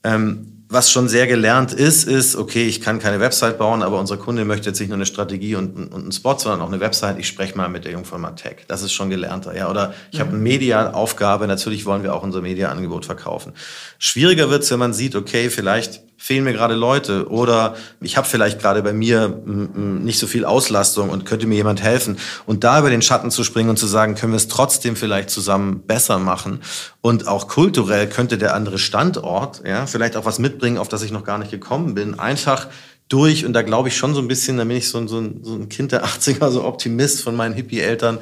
Ähm, was schon sehr gelernt ist, ist, okay, ich kann keine Website bauen, aber unser Kunde möchte jetzt nicht nur eine Strategie und, und einen Spot, sondern auch eine Website. Ich spreche mal mit der Jungfirma Tech. Das ist schon gelernter, ja. Oder ich mhm. habe eine Media-Aufgabe. Natürlich wollen wir auch unser Media-Angebot verkaufen. Schwieriger wird's, wenn man sieht, okay, vielleicht fehlen mir gerade Leute oder ich habe vielleicht gerade bei mir nicht so viel Auslastung und könnte mir jemand helfen. Und da über den Schatten zu springen und zu sagen, können wir es trotzdem vielleicht zusammen besser machen. Und auch kulturell könnte der andere Standort ja, vielleicht auch was mitbringen, auf das ich noch gar nicht gekommen bin. Einfach durch, und da glaube ich schon so ein bisschen, da bin ich so ein, so ein, so ein Kind der 80er, so Optimist von meinen Hippie-Eltern,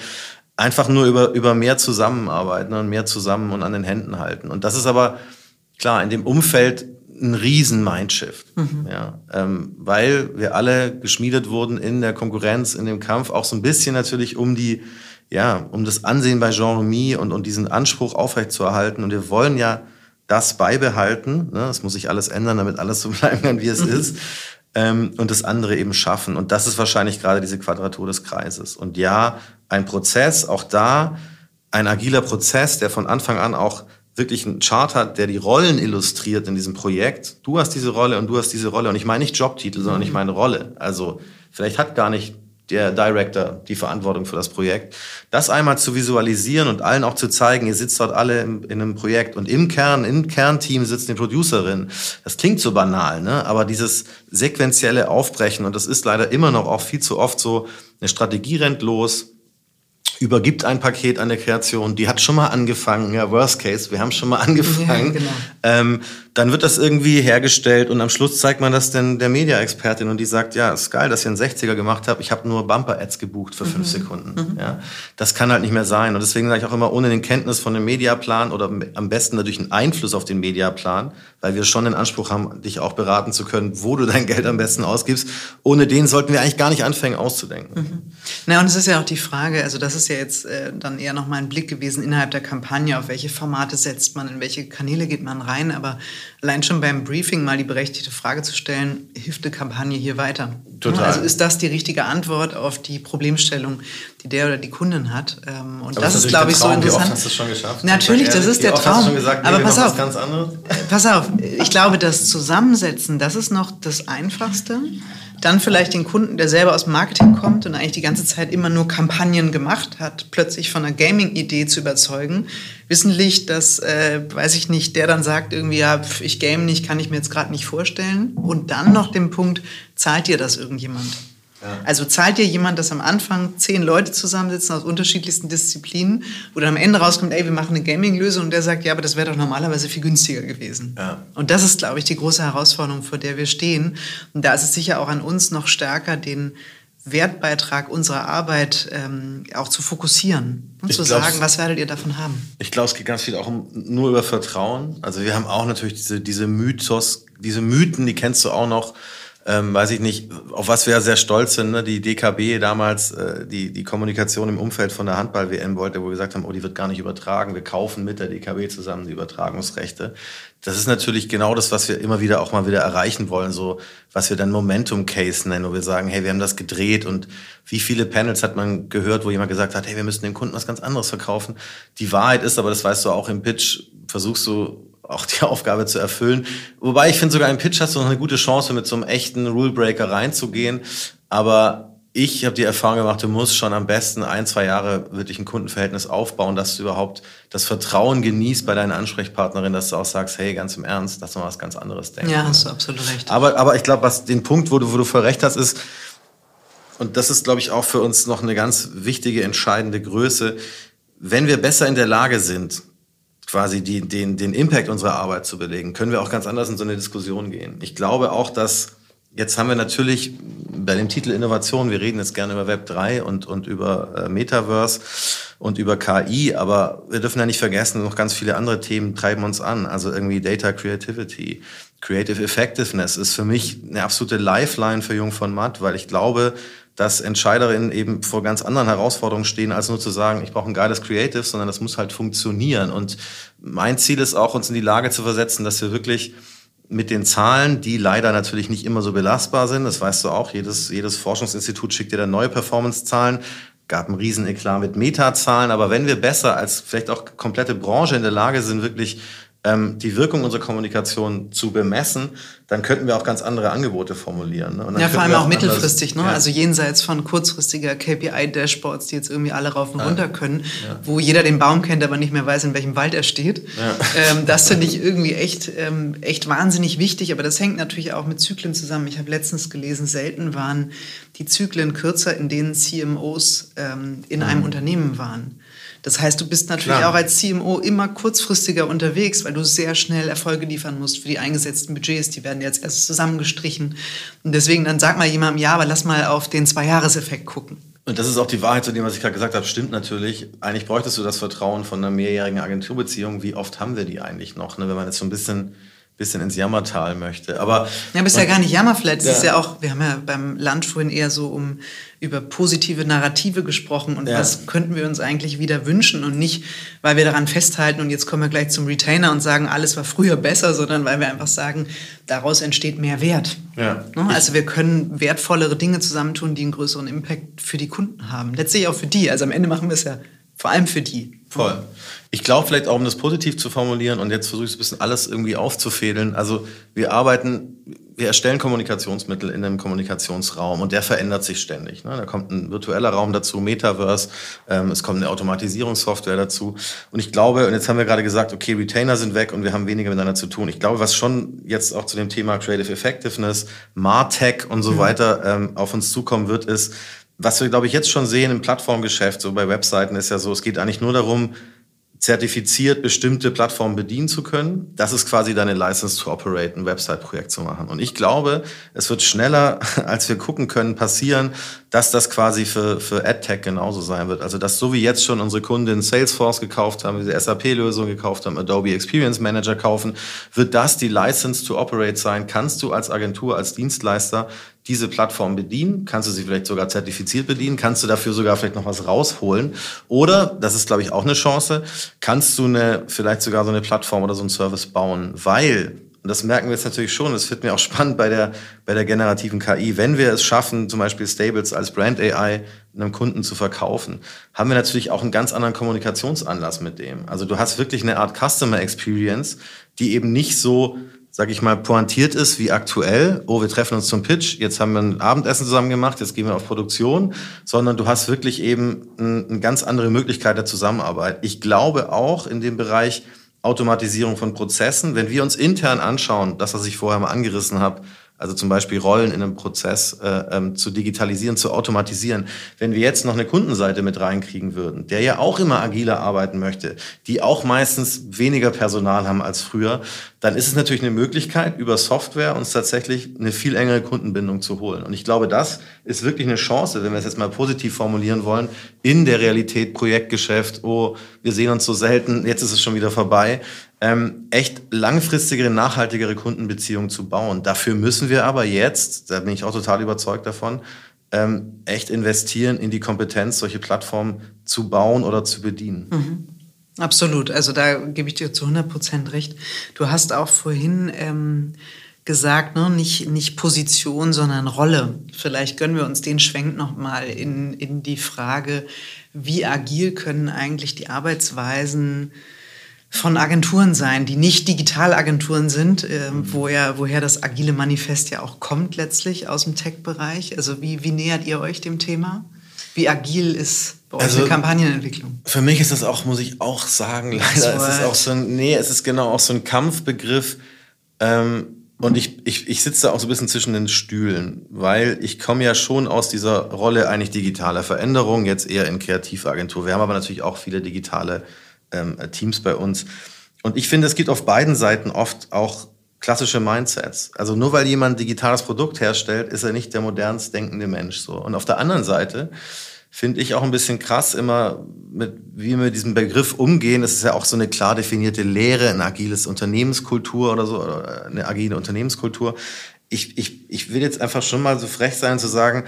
einfach nur über, über mehr zusammenarbeiten und mehr zusammen und an den Händen halten. Und das ist aber, klar, in dem Umfeld ein riesen Mindshift, mhm. ja, ähm, weil wir alle geschmiedet wurden in der Konkurrenz, in dem Kampf, auch so ein bisschen natürlich um die, ja, um das Ansehen bei Jean Remy und, und diesen Anspruch aufrechtzuerhalten. Und wir wollen ja das beibehalten. Ne? Es muss sich alles ändern, damit alles so bleiben kann, wie es mhm. ist. Ähm, und das andere eben schaffen. Und das ist wahrscheinlich gerade diese Quadratur des Kreises. Und ja, ein Prozess, auch da ein agiler Prozess, der von Anfang an auch wirklich einen Chart hat, der die Rollen illustriert in diesem Projekt. Du hast diese Rolle und du hast diese Rolle. Und ich meine nicht Jobtitel, sondern ich meine Rolle. Also vielleicht hat gar nicht der Director die Verantwortung für das Projekt. Das einmal zu visualisieren und allen auch zu zeigen, ihr sitzt dort alle in, in einem Projekt und im Kern, im Kernteam sitzt eine Producerin. Das klingt so banal, ne? aber dieses sequentielle Aufbrechen, und das ist leider immer noch auch viel zu oft so, eine Strategie rennt los, übergibt ein Paket an der Kreation, die hat schon mal angefangen, ja, Worst Case, wir haben schon mal angefangen. Ja, genau. ähm, dann wird das irgendwie hergestellt und am Schluss zeigt man das dann der Media-Expertin und die sagt, ja, ist geil, dass ihr einen 60er gemacht habt, ich habe nur Bumper-Ads gebucht für mhm. fünf Sekunden. Mhm. Ja, das kann halt nicht mehr sein und deswegen sage ich auch immer, ohne den Kenntnis von dem Mediaplan oder am besten natürlich einen Einfluss auf den Mediaplan, weil wir schon den Anspruch haben, dich auch beraten zu können, wo du dein Geld am besten ausgibst. Ohne den sollten wir eigentlich gar nicht anfangen auszudenken. Mhm. Na und es ist ja auch die Frage, also das ist ja jetzt äh, dann eher noch mal ein Blick gewesen innerhalb der Kampagne, auf welche Formate setzt man, in welche Kanäle geht man rein, aber allein schon beim Briefing mal die berechtigte Frage zu stellen, hilft eine Kampagne hier weiter? Total. Also ist das die richtige Antwort auf die Problemstellung, die der oder die Kundin hat? Ähm, Und Aber das ist ist, glaube ich, so interessant. Wie oft hast du schon geschafft? Natürlich, das ist der Traum. gesagt, nee, Aber pass auf. was ganz anderes? Pass auf, ich glaube, das Zusammensetzen, das ist noch das Einfachste. Dann vielleicht den Kunden, der selber aus dem Marketing kommt und eigentlich die ganze Zeit immer nur Kampagnen gemacht hat, plötzlich von einer Gaming-Idee zu überzeugen. Wissentlich, dass, äh, weiß ich nicht, der dann sagt irgendwie, ja, pf, ich game nicht, kann ich mir jetzt gerade nicht vorstellen. Und dann noch den Punkt, zahlt dir das irgendjemand? Also zahlt dir jemand, dass am Anfang zehn Leute zusammensitzen aus unterschiedlichsten Disziplinen, wo dann am Ende rauskommt, ey, wir machen eine Gaming-Lösung und der sagt, ja, aber das wäre doch normalerweise viel günstiger gewesen. Ja. Und das ist, glaube ich, die große Herausforderung, vor der wir stehen. Und da ist es sicher auch an uns noch stärker, den Wertbeitrag unserer Arbeit ähm, auch zu fokussieren und Ich zu sagen, was werdet ihr davon haben? Ich glaube, es geht ganz viel auch um, nur über Vertrauen. Also wir haben auch natürlich diese, diese Mythos, diese Mythen, die kennst du auch noch. Ähm, weiß ich nicht, auf was wir sehr stolz sind, ne? die DKB damals, äh, die, die Kommunikation im Umfeld von der Handball-WM wollte, wo wir gesagt haben, oh, die wird gar nicht übertragen, wir kaufen mit der DKB zusammen die Übertragungsrechte. Das ist natürlich genau das, was wir immer wieder auch mal wieder erreichen wollen, so was wir dann Momentum Case nennen, wo wir sagen, hey, wir haben das gedreht und wie viele Panels hat man gehört, wo jemand gesagt hat, hey, wir müssen dem Kunden was ganz anderes verkaufen. Die Wahrheit ist, aber das weißt du auch im Pitch, versuchst du auch die Aufgabe zu erfüllen. Wobei ich finde, sogar im Pitch hast du noch eine gute Chance, mit so einem echten Rulebreaker reinzugehen. Aber ich habe die Erfahrung gemacht, du musst schon am besten ein, zwei Jahre wirklich ein Kundenverhältnis aufbauen, dass du überhaupt das Vertrauen genießt bei deiner Ansprechpartnerin, dass du auch sagst, hey, ganz im Ernst, lass mal was ganz anderes denken. Ja, hast du absolut recht. Aber, aber ich glaube, was den Punkt, wo du, wo du voll recht hast, ist, und das ist, glaube ich, auch für uns noch eine ganz wichtige, entscheidende Größe, wenn wir besser in der Lage sind, quasi die, den, den Impact unserer Arbeit zu belegen, können wir auch ganz anders in so eine Diskussion gehen. Ich glaube auch, dass jetzt haben wir natürlich bei dem Titel Innovation, wir reden jetzt gerne über Web 3 und, und über äh, Metaverse und über KI, aber wir dürfen ja nicht vergessen, noch ganz viele andere Themen treiben uns an. Also irgendwie Data Creativity, Creative Effectiveness ist für mich eine absolute Lifeline für Jung von Matt, weil ich glaube, dass Entscheiderinnen eben vor ganz anderen Herausforderungen stehen, als nur zu sagen, ich brauche ein geiles Creative, sondern das muss halt funktionieren. Und mein Ziel ist auch, uns in die Lage zu versetzen, dass wir wirklich mit den Zahlen, die leider natürlich nicht immer so belastbar sind, das weißt du auch, jedes, jedes Forschungsinstitut schickt dir dann neue Performance-Zahlen, gab einen riesen Eklat mit Metazahlen, aber wenn wir besser als vielleicht auch komplette Branche in der Lage sind, wirklich ähm, die Wirkung unserer Kommunikation zu bemessen, dann könnten wir auch ganz andere Angebote formulieren. Ne? Ja, vor allem auch anders- mittelfristig, ne? Ja. Also jenseits von kurzfristiger KPI-Dashboards, die jetzt irgendwie alle rauf und runter können, wo jeder den Baum kennt, aber nicht mehr weiß, in welchem Wald er steht. Ähm, das finde ich irgendwie echt, ähm, echt wahnsinnig wichtig, aber das hängt natürlich auch mit Zyklen zusammen. Ich habe letztens gelesen, selten waren die Zyklen kürzer, in denen CMOs ähm, in einem Unternehmen waren. Das heißt, du bist natürlich Klar. auch als CMO immer kurzfristiger unterwegs, weil du sehr schnell Erfolge liefern musst für die eingesetzten Budgets. Die werden jetzt erst zusammengestrichen. Und deswegen dann sag mal jemandem, ja, aber lass mal auf den Zwei-Jahres-Effekt gucken. Und das ist auch die Wahrheit zu dem, was ich gerade gesagt habe, stimmt natürlich. Eigentlich bräuchtest du das Vertrauen von einer mehrjährigen Agenturbeziehung. Wie oft haben wir die eigentlich noch, ne? wenn man jetzt so ein bisschen, bisschen ins Jammertal möchte. Aber Ja, bist ja gar nicht jammerflat. Es Ja. ist ja auch, wir haben ja beim Lunch vorhin eher so um über positive Narrative gesprochen und Ja. was könnten wir uns eigentlich wieder wünschen und nicht, weil wir daran festhalten und jetzt kommen wir gleich zum Retainer und sagen, alles war früher besser, sondern weil wir einfach sagen, daraus entsteht mehr Wert. Ja. Ne? Also wir können wertvollere Dinge zusammentun, die einen größeren Impact für die Kunden haben. Letztlich auch für die. Also am Ende machen wir es ja vor allem für die. Voll. Ich glaube vielleicht auch, um das positiv zu formulieren und jetzt versuche ich so ein bisschen alles irgendwie aufzufädeln. Also wir arbeiten, wir erstellen Kommunikationsmittel in einem Kommunikationsraum und der verändert sich ständig. Ne? Da kommt ein virtueller Raum dazu, Metaverse, ähm, es kommt eine Automatisierungssoftware dazu. Und ich glaube, und jetzt haben wir gerade gesagt, okay, Retainer sind weg und wir haben weniger miteinander zu tun. Ich glaube, was schon jetzt auch zu dem Thema Creative Effectiveness, Martech und so weiter ähm, auf uns zukommen wird, ist, was wir, glaube ich, jetzt schon sehen im Plattformgeschäft, so bei Webseiten, ist ja so, es geht eigentlich nur darum, zertifiziert bestimmte Plattformen bedienen zu können. Das ist quasi deine License to Operate, ein Website-Projekt zu machen. Und ich glaube, es wird schneller, als wir gucken können, passieren, dass das quasi für, für AdTech genauso sein wird. Also, dass so wie jetzt schon unsere Kunden Salesforce gekauft haben, diese SAP-Lösung gekauft haben, Adobe Experience Manager kaufen, wird das die License to Operate sein. Kannst du als Agentur, als Dienstleister diese Plattform bedienen? Kannst du sie vielleicht sogar zertifiziert bedienen? Kannst du dafür sogar vielleicht noch was rausholen? Oder, das ist, glaube ich, auch eine Chance, kannst du eine, vielleicht sogar so eine Plattform oder so einen Service bauen, weil, und das merken wir jetzt natürlich schon, das wird mir auch spannend bei der, bei der generativen KI, wenn wir es schaffen, zum Beispiel Stables als Brand AI einem Kunden zu verkaufen, haben wir natürlich auch einen ganz anderen Kommunikationsanlass mit dem. Also du hast wirklich eine Art Customer Experience, die eben nicht so sag ich mal, pointiert ist wie aktuell. Oh, wir treffen uns zum Pitch, jetzt haben wir ein Abendessen zusammen gemacht, jetzt gehen wir auf Produktion, sondern du hast wirklich eben eine ganz andere Möglichkeit der Zusammenarbeit. Ich glaube auch in dem Bereich Automatisierung von Prozessen, wenn wir uns intern anschauen, das, was ich vorher mal angerissen habe, also zum Beispiel Rollen in einem Prozess äh, ähm, zu digitalisieren, zu automatisieren. Wenn wir jetzt noch eine Kundenseite mit reinkriegen würden, der ja auch immer agiler arbeiten möchte, die auch meistens weniger Personal haben als früher, dann ist es natürlich eine Möglichkeit, über Software uns tatsächlich eine viel engere Kundenbindung zu holen. Und ich glaube, das ist wirklich eine Chance, wenn wir es jetzt mal positiv formulieren wollen, in der Realität Projektgeschäft, oh, wir sehen uns so selten, jetzt ist es schon wieder vorbei, ähm, echt langfristigere, nachhaltigere Kundenbeziehungen zu bauen. Dafür müssen wir aber jetzt, da bin ich auch total überzeugt davon, ähm, echt investieren in die Kompetenz, solche Plattformen zu bauen oder zu bedienen. Mhm. Absolut, also da gebe ich dir zu 100 Prozent recht. Du hast auch vorhin ähm, gesagt, ne, nicht, nicht Position, sondern Rolle. Vielleicht gönnen wir uns den Schwenk nochmal in, in die Frage, wie agil können eigentlich die Arbeitsweisen von Agenturen sein, die nicht Digitalagenturen sind, äh, woher, woher das agile Manifest ja auch kommt letztlich aus dem Tech-Bereich. Also wie, wie nähert ihr euch dem Thema? Wie agil ist bei euch also, eine Kampagnenentwicklung? Für mich ist das auch, muss ich auch sagen, leider ist es auch so ein, nee, es ist genau auch so ein Kampfbegriff. Ähm, und ich, ich, ich sitze da auch so ein bisschen zwischen den Stühlen, weil ich komme ja schon aus dieser Rolle eigentlich digitaler Veränderung, jetzt eher in Kreativagentur. Wir haben aber natürlich auch viele digitale ähm, Teams bei uns. Und ich finde, es gibt auf beiden Seiten oft auch klassische Mindsets. Also nur weil jemand ein digitales Produkt herstellt, ist er nicht der modernst denkende Mensch. So. Und auf der anderen Seite finde ich auch ein bisschen krass immer, mit, wie wir mit diesem Begriff umgehen. Es ist ja auch so eine klar definierte Lehre, eine agiles Unternehmenskultur oder so, oder eine agile Unternehmenskultur. Ich, ich, ich will jetzt einfach schon mal so frech sein zu sagen,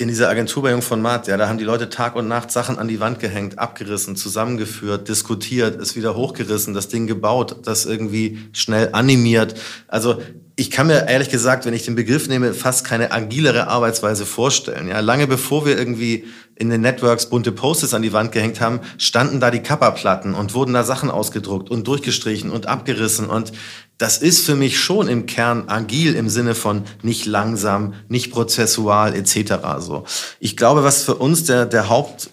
in dieser Agentur bei Jung von Matt, ja, da haben die Leute Tag und Nacht Sachen an die Wand gehängt, abgerissen, zusammengeführt, diskutiert, ist wieder hochgerissen, das Ding gebaut, das irgendwie schnell animiert. Also ich kann mir ehrlich gesagt, wenn ich den Begriff nehme, fast keine agilere Arbeitsweise vorstellen. Ja, lange bevor wir irgendwie in den Networks bunte Posters an die Wand gehängt haben, standen da die Kappa-Platten und wurden da Sachen ausgedruckt und durchgestrichen und abgerissen. Und das ist für mich schon im Kern agil im Sinne von nicht langsam, nicht prozessual etc. So, ich glaube, was für uns der der Haupt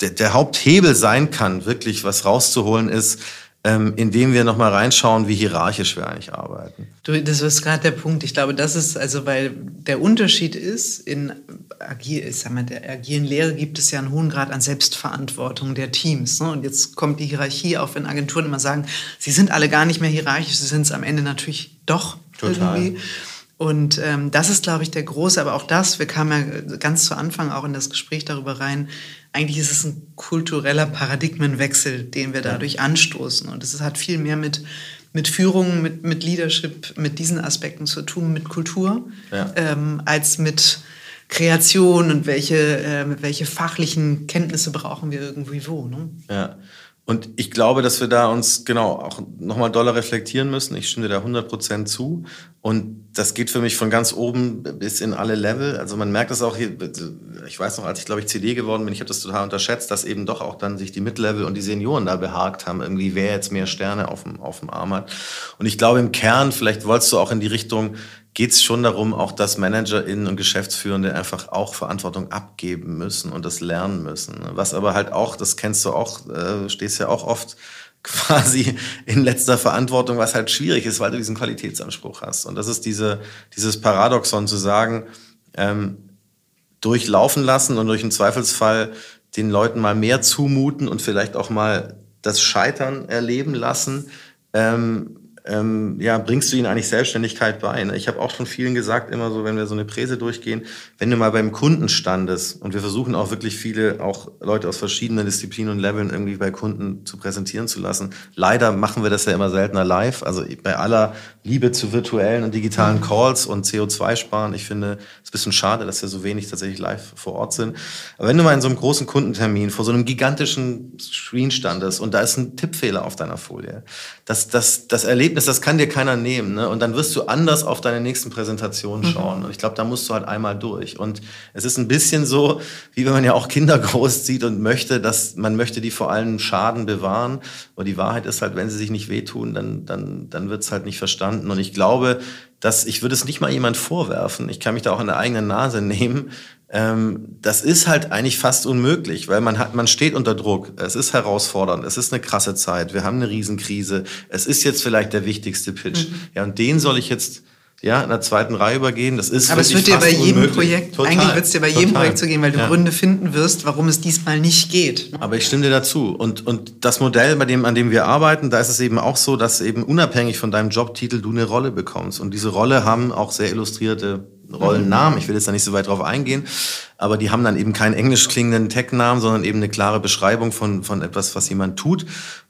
der, der Haupthebel sein kann, wirklich was rauszuholen, ist ähm, indem wir nochmal reinschauen, wie hierarchisch wir eigentlich arbeiten. Du, das ist gerade der Punkt. Ich glaube, das ist, also weil der Unterschied ist, in agil, ich sag mal, der agilen Lehre gibt es ja einen hohen Grad an Selbstverantwortung der Teams. Ne? Und jetzt kommt die Hierarchie auf, wenn Agenturen immer sagen, sie sind alle gar nicht mehr hierarchisch, sie sind es am Ende natürlich doch Total. irgendwie. Und ähm, das ist, glaube ich, der große, aber auch das, wir kamen ja ganz zu Anfang auch in das Gespräch darüber rein, eigentlich ist es ein kultureller Paradigmenwechsel, den wir dadurch anstoßen. Und es hat viel mehr mit, mit Führung, mit, mit Leadership, mit diesen Aspekten zu tun, mit Kultur, ja. ähm, als mit Kreation und welche, äh, welche fachlichen Kenntnisse brauchen wir irgendwie wo. Ne? Ja. Und ich glaube, dass wir da uns genau auch nochmal doller reflektieren müssen. Ich stimme da 100 Prozent zu. Und das geht für mich von ganz oben bis in alle Level. Also man merkt das auch hier, ich weiß noch, als ich glaube ich CD geworden bin, ich habe das total unterschätzt, dass eben doch auch dann sich die Mid-Level und die Senioren da behagt haben, irgendwie wer jetzt mehr Sterne auf dem, auf dem Arm hat. Und ich glaube im Kern, vielleicht wolltest du auch in die Richtung, geht es schon darum, auch dass ManagerInnen und Geschäftsführende einfach auch Verantwortung abgeben müssen und das lernen müssen. Was aber halt auch, das kennst du auch, äh, stehst ja auch oft quasi in letzter Verantwortung, was halt schwierig ist, weil du diesen Qualitätsanspruch hast. Und das ist diese, dieses Paradoxon zu sagen, ähm, durchlaufen lassen und durch einen Zweifelsfall den Leuten mal mehr zumuten und vielleicht auch mal das Scheitern erleben lassen, ähm, ähm, ja, bringst du ihnen eigentlich Selbstständigkeit bei? Ne? Ich habe auch schon vielen gesagt, immer so, wenn wir so eine Präse durchgehen, wenn du mal beim Kunden standest und wir versuchen auch wirklich viele, auch Leute aus verschiedenen Disziplinen und Leveln irgendwie bei Kunden zu präsentieren zu lassen. Leider machen wir das ja immer seltener live. Also bei aller Liebe zu virtuellen und digitalen Calls und CO2 sparen, ich finde es ein bisschen schade, dass wir so wenig tatsächlich live vor Ort sind. Aber wenn du mal in so einem großen Kundentermin vor so einem gigantischen Screen standest und da ist ein Tippfehler auf deiner Folie, das, das, das erlebt Erlebnis, das kann dir keiner nehmen. Ne? Und dann wirst du anders auf deine nächsten Präsentationen mhm. schauen. Mhm. Und ich glaube, da musst du halt einmal durch. Und es ist ein bisschen so, wie wenn man ja auch Kinder großzieht und möchte, dass man möchte die vor allem Schaden bewahren. Aber die Wahrheit ist halt, wenn sie sich nicht wehtun, dann, dann, dann wird es halt nicht verstanden. Und ich glaube, dass ich würde es nicht mal jemand vorwerfen. Ich kann mich da auch an der eigenen Nase nehmen. Ähm, das ist halt eigentlich fast unmöglich, weil man hat, man steht unter Druck. Es ist herausfordernd. Es ist eine krasse Zeit. Wir haben eine Riesenkrise. Es ist jetzt vielleicht der wichtigste Pitch. Mhm. Ja, und den soll ich jetzt ja, in der zweiten Reihe übergehen. Das ist Aber es wird dir bei jedem unmöglich. Projekt, total, eigentlich wird es dir bei total. jedem Projekt so gehen, weil du ja. Gründe finden wirst, warum es diesmal nicht geht. Aber ich stimme dir dazu. Und, und das Modell, bei dem, an dem wir arbeiten, da ist es eben auch so, dass eben unabhängig von deinem Jobtitel du eine Rolle bekommst. Und diese Rolle haben auch sehr illustrierte Rollennamen. Ich will jetzt da nicht so weit drauf eingehen, aber die haben dann eben keinen englisch klingenden Tech-Namen, sondern eben eine klare Beschreibung von, von etwas, was jemand tut.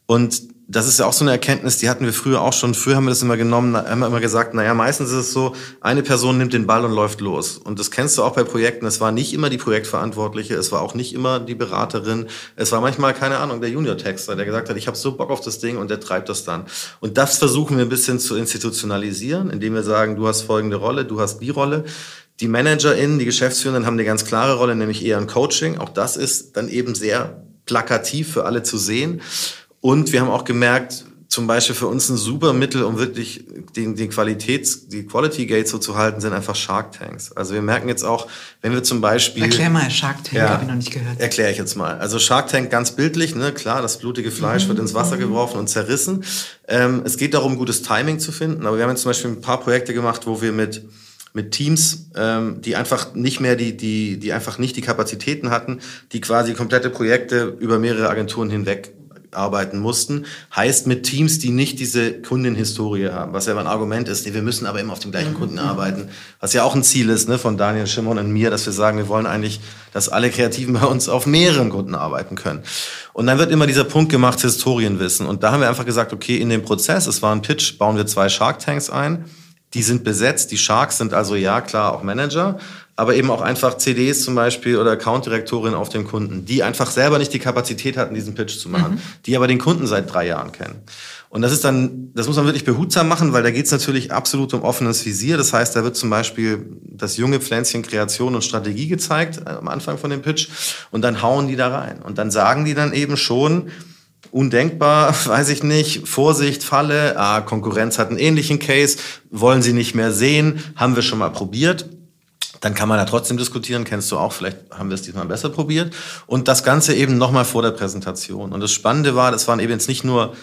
Und das ist ja auch so eine Erkenntnis, die hatten wir früher auch schon. Früher haben wir das immer genommen, haben wir immer gesagt, naja, meistens ist es so, eine Person nimmt den Ball und läuft los. Und das kennst du auch bei Projekten. Es war nicht immer die Projektverantwortliche, es war auch nicht immer die Beraterin. Es war manchmal, keine Ahnung, der Junior-Texter, der gesagt hat, ich habe so Bock auf das Ding und der treibt das dann. Und das versuchen wir ein bisschen zu institutionalisieren, indem wir sagen, du hast folgende Rolle, du hast die Rolle. Die ManagerInnen, die Geschäftsführenden haben eine ganz klare Rolle, nämlich eher ein Coaching. Auch das ist dann eben sehr plakativ für alle zu sehen. Und wir haben auch gemerkt, zum Beispiel für uns ein super Mittel, um wirklich den, die Qualitäts-, die Quality Gates so zu halten, sind einfach Shark Tanks. Also wir merken jetzt auch, wenn wir zum Beispiel... Erklär mal Shark Tank, ja, habe ich noch nicht gehört. Erkläre ich jetzt mal. Also Shark Tank ganz bildlich, ne? klar, das blutige Fleisch mhm. wird ins Wasser mhm. geworfen und zerrissen. Ähm, es geht darum, gutes Timing zu finden. Aber wir haben jetzt zum Beispiel ein paar Projekte gemacht, wo wir mit mit Teams, ähm, die einfach nicht mehr die, die, die einfach nicht die Kapazitäten hatten, die quasi komplette Projekte über mehrere Agenturen hinweg arbeiten mussten, heißt mit Teams, die nicht diese Kundenhistorie haben, was ja ein Argument ist, nee, wir müssen aber immer auf dem gleichen mhm. Kunden arbeiten, was ja auch ein Ziel ist ne, von Daniel Schimmon und mir, dass wir sagen, wir wollen eigentlich, dass alle Kreativen bei uns auf mehreren Kunden arbeiten können. Und dann wird immer dieser Punkt gemacht, Historienwissen. Und da haben wir einfach gesagt, okay, in dem Prozess, es war ein Pitch, bauen wir zwei Shark Tanks ein. Die sind besetzt, die Sharks sind also ja klar auch Manager, aber eben auch einfach CDs zum Beispiel oder Account-Direktorin auf den Kunden, die einfach selber nicht die Kapazität hatten, diesen Pitch zu machen, mhm. die aber den Kunden seit drei Jahren kennen. Und das ist dann, das muss man wirklich behutsam machen, weil da geht es natürlich absolut um offenes Visier. Das heißt, da wird zum Beispiel das junge Pflänzchen Kreation und Strategie gezeigt äh, am Anfang von dem Pitch und dann hauen die da rein. Und dann sagen die dann eben schon, undenkbar, weiß ich nicht, Vorsicht, Falle, ah, Konkurrenz hat einen ähnlichen Case, wollen sie nicht mehr sehen, haben wir schon mal probiert dann kann man da trotzdem diskutieren, kennst du auch, vielleicht haben wir es diesmal besser probiert. Und das Ganze eben nochmal vor der Präsentation. Und das Spannende war, das waren eben jetzt nicht nur,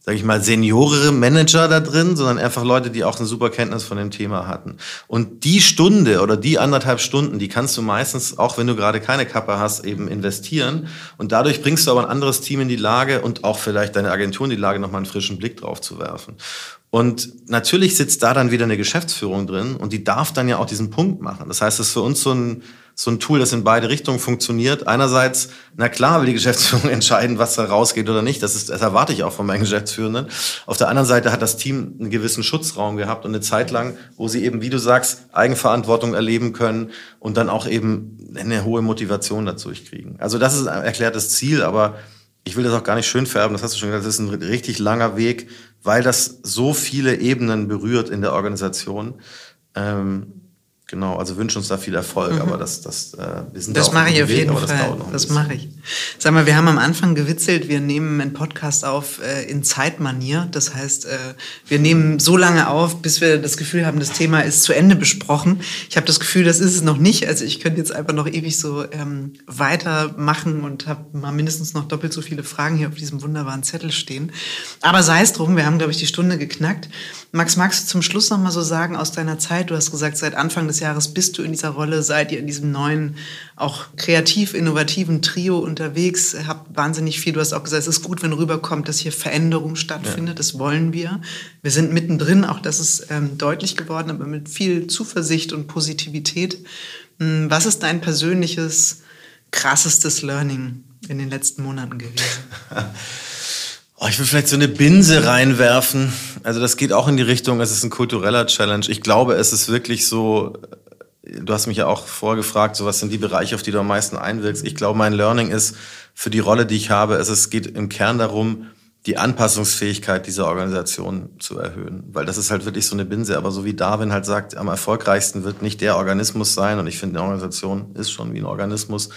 sage ich mal, seniorere Manager da drin, sondern einfach Leute, die auch eine super Kenntnis von dem Thema hatten. Und die Stunde oder die anderthalb Stunden, die kannst du meistens, auch wenn du gerade keine Kappe hast, eben investieren. Und dadurch bringst du aber ein anderes Team in die Lage und auch vielleicht deine Agentur in die Lage, nochmal einen frischen Blick drauf zu werfen. Und natürlich sitzt da dann wieder eine Geschäftsführung drin und die darf dann ja auch diesen Punkt machen. Das heißt, es ist für uns so ein, so ein Tool, das in beide Richtungen funktioniert. Einerseits, na klar, will die Geschäftsführung entscheiden, was da rausgeht oder nicht. Das, ist, das erwarte ich auch von meinen Geschäftsführenden. Auf der anderen Seite hat das Team einen gewissen Schutzraum gehabt und eine Zeit lang, wo sie eben, wie du sagst, Eigenverantwortung erleben können und dann auch eben eine hohe Motivation dazu kriegen. Also das ist ein erklärtes Ziel, aber ich will das auch gar nicht schön färben, das hast du schon gesagt, das ist ein richtig langer Weg, weil das so viele Ebenen berührt in der Organisation. Ähm, Genau, also wünschen uns da viel Erfolg, mhm. aber das, das, äh, wir sind das da mache ich auf Weg, jeden Fall. Das, das mache ich. Sag mal, wir haben am Anfang gewitzelt, wir nehmen einen Podcast auf äh, in Zeitmanier. Das heißt, äh, wir nehmen so lange auf, bis wir das Gefühl haben, das Thema ist zu Ende besprochen. Ich habe das Gefühl, das ist es noch nicht. Also ich könnte jetzt einfach noch ewig so ähm, weitermachen und habe mal mindestens noch doppelt so viele Fragen hier auf diesem wunderbaren Zettel stehen. Aber sei es drum, wir haben, glaube ich, die Stunde geknackt. Max, magst du zum Schluss noch mal so sagen aus deiner Zeit? Du hast gesagt, seit Anfang des des Jahres bist du in dieser Rolle, seid ihr in diesem neuen, auch kreativ innovativen Trio unterwegs, habt wahnsinnig viel. Du hast auch gesagt, es ist gut, wenn rüberkommt, dass hier Veränderung stattfindet. Ja. Das wollen wir. Wir sind mittendrin, auch das ist ähm, deutlich geworden, aber mit viel Zuversicht und Positivität. Hm, was ist dein persönliches, krassestes Learning in den letzten Monaten gewesen? Oh, ich will vielleicht so eine Binse reinwerfen. Also das geht auch in die Richtung, es ist ein kultureller Challenge. Ich glaube, es ist wirklich so, du hast mich ja auch vorgefragt, so was sind die Bereiche, auf die du am meisten einwirkst. Ich glaube, mein Learning ist für die Rolle, die ich habe, es, es geht im Kern darum, die Anpassungsfähigkeit dieser Organisation zu erhöhen. Weil das ist halt wirklich so eine Binse. Aber so wie Darwin halt sagt, am erfolgreichsten wird nicht der Organismus sein. Und ich finde, eine Organisation ist schon wie ein Organismus,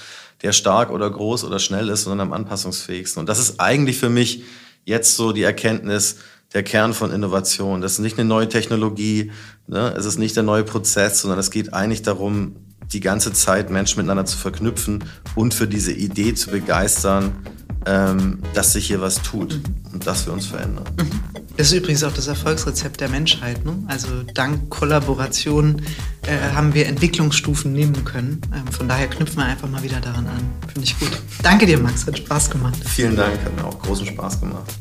der stark oder groß oder schnell ist, sondern am anpassungsfähigsten. Und das ist eigentlich für mich jetzt so die Erkenntnis, der Kern von Innovation. Das ist nicht eine neue Technologie, ne? es ist nicht der neue Prozess, sondern es geht eigentlich darum, die ganze Zeit Menschen miteinander zu verknüpfen und für diese Idee zu begeistern, ähm, dass sich hier was tut mhm. und dass wir uns verändern. Mhm. Das ist übrigens auch das Erfolgsrezept der Menschheit. Ne? Also dank Kollaboration äh, haben wir Entwicklungsstufen nehmen können. Ähm, von daher knüpfen wir einfach mal wieder daran an. Finde ich gut. Danke dir, Max. Hat Spaß gemacht. Vielen Dank. Hat mir auch großen Spaß gemacht.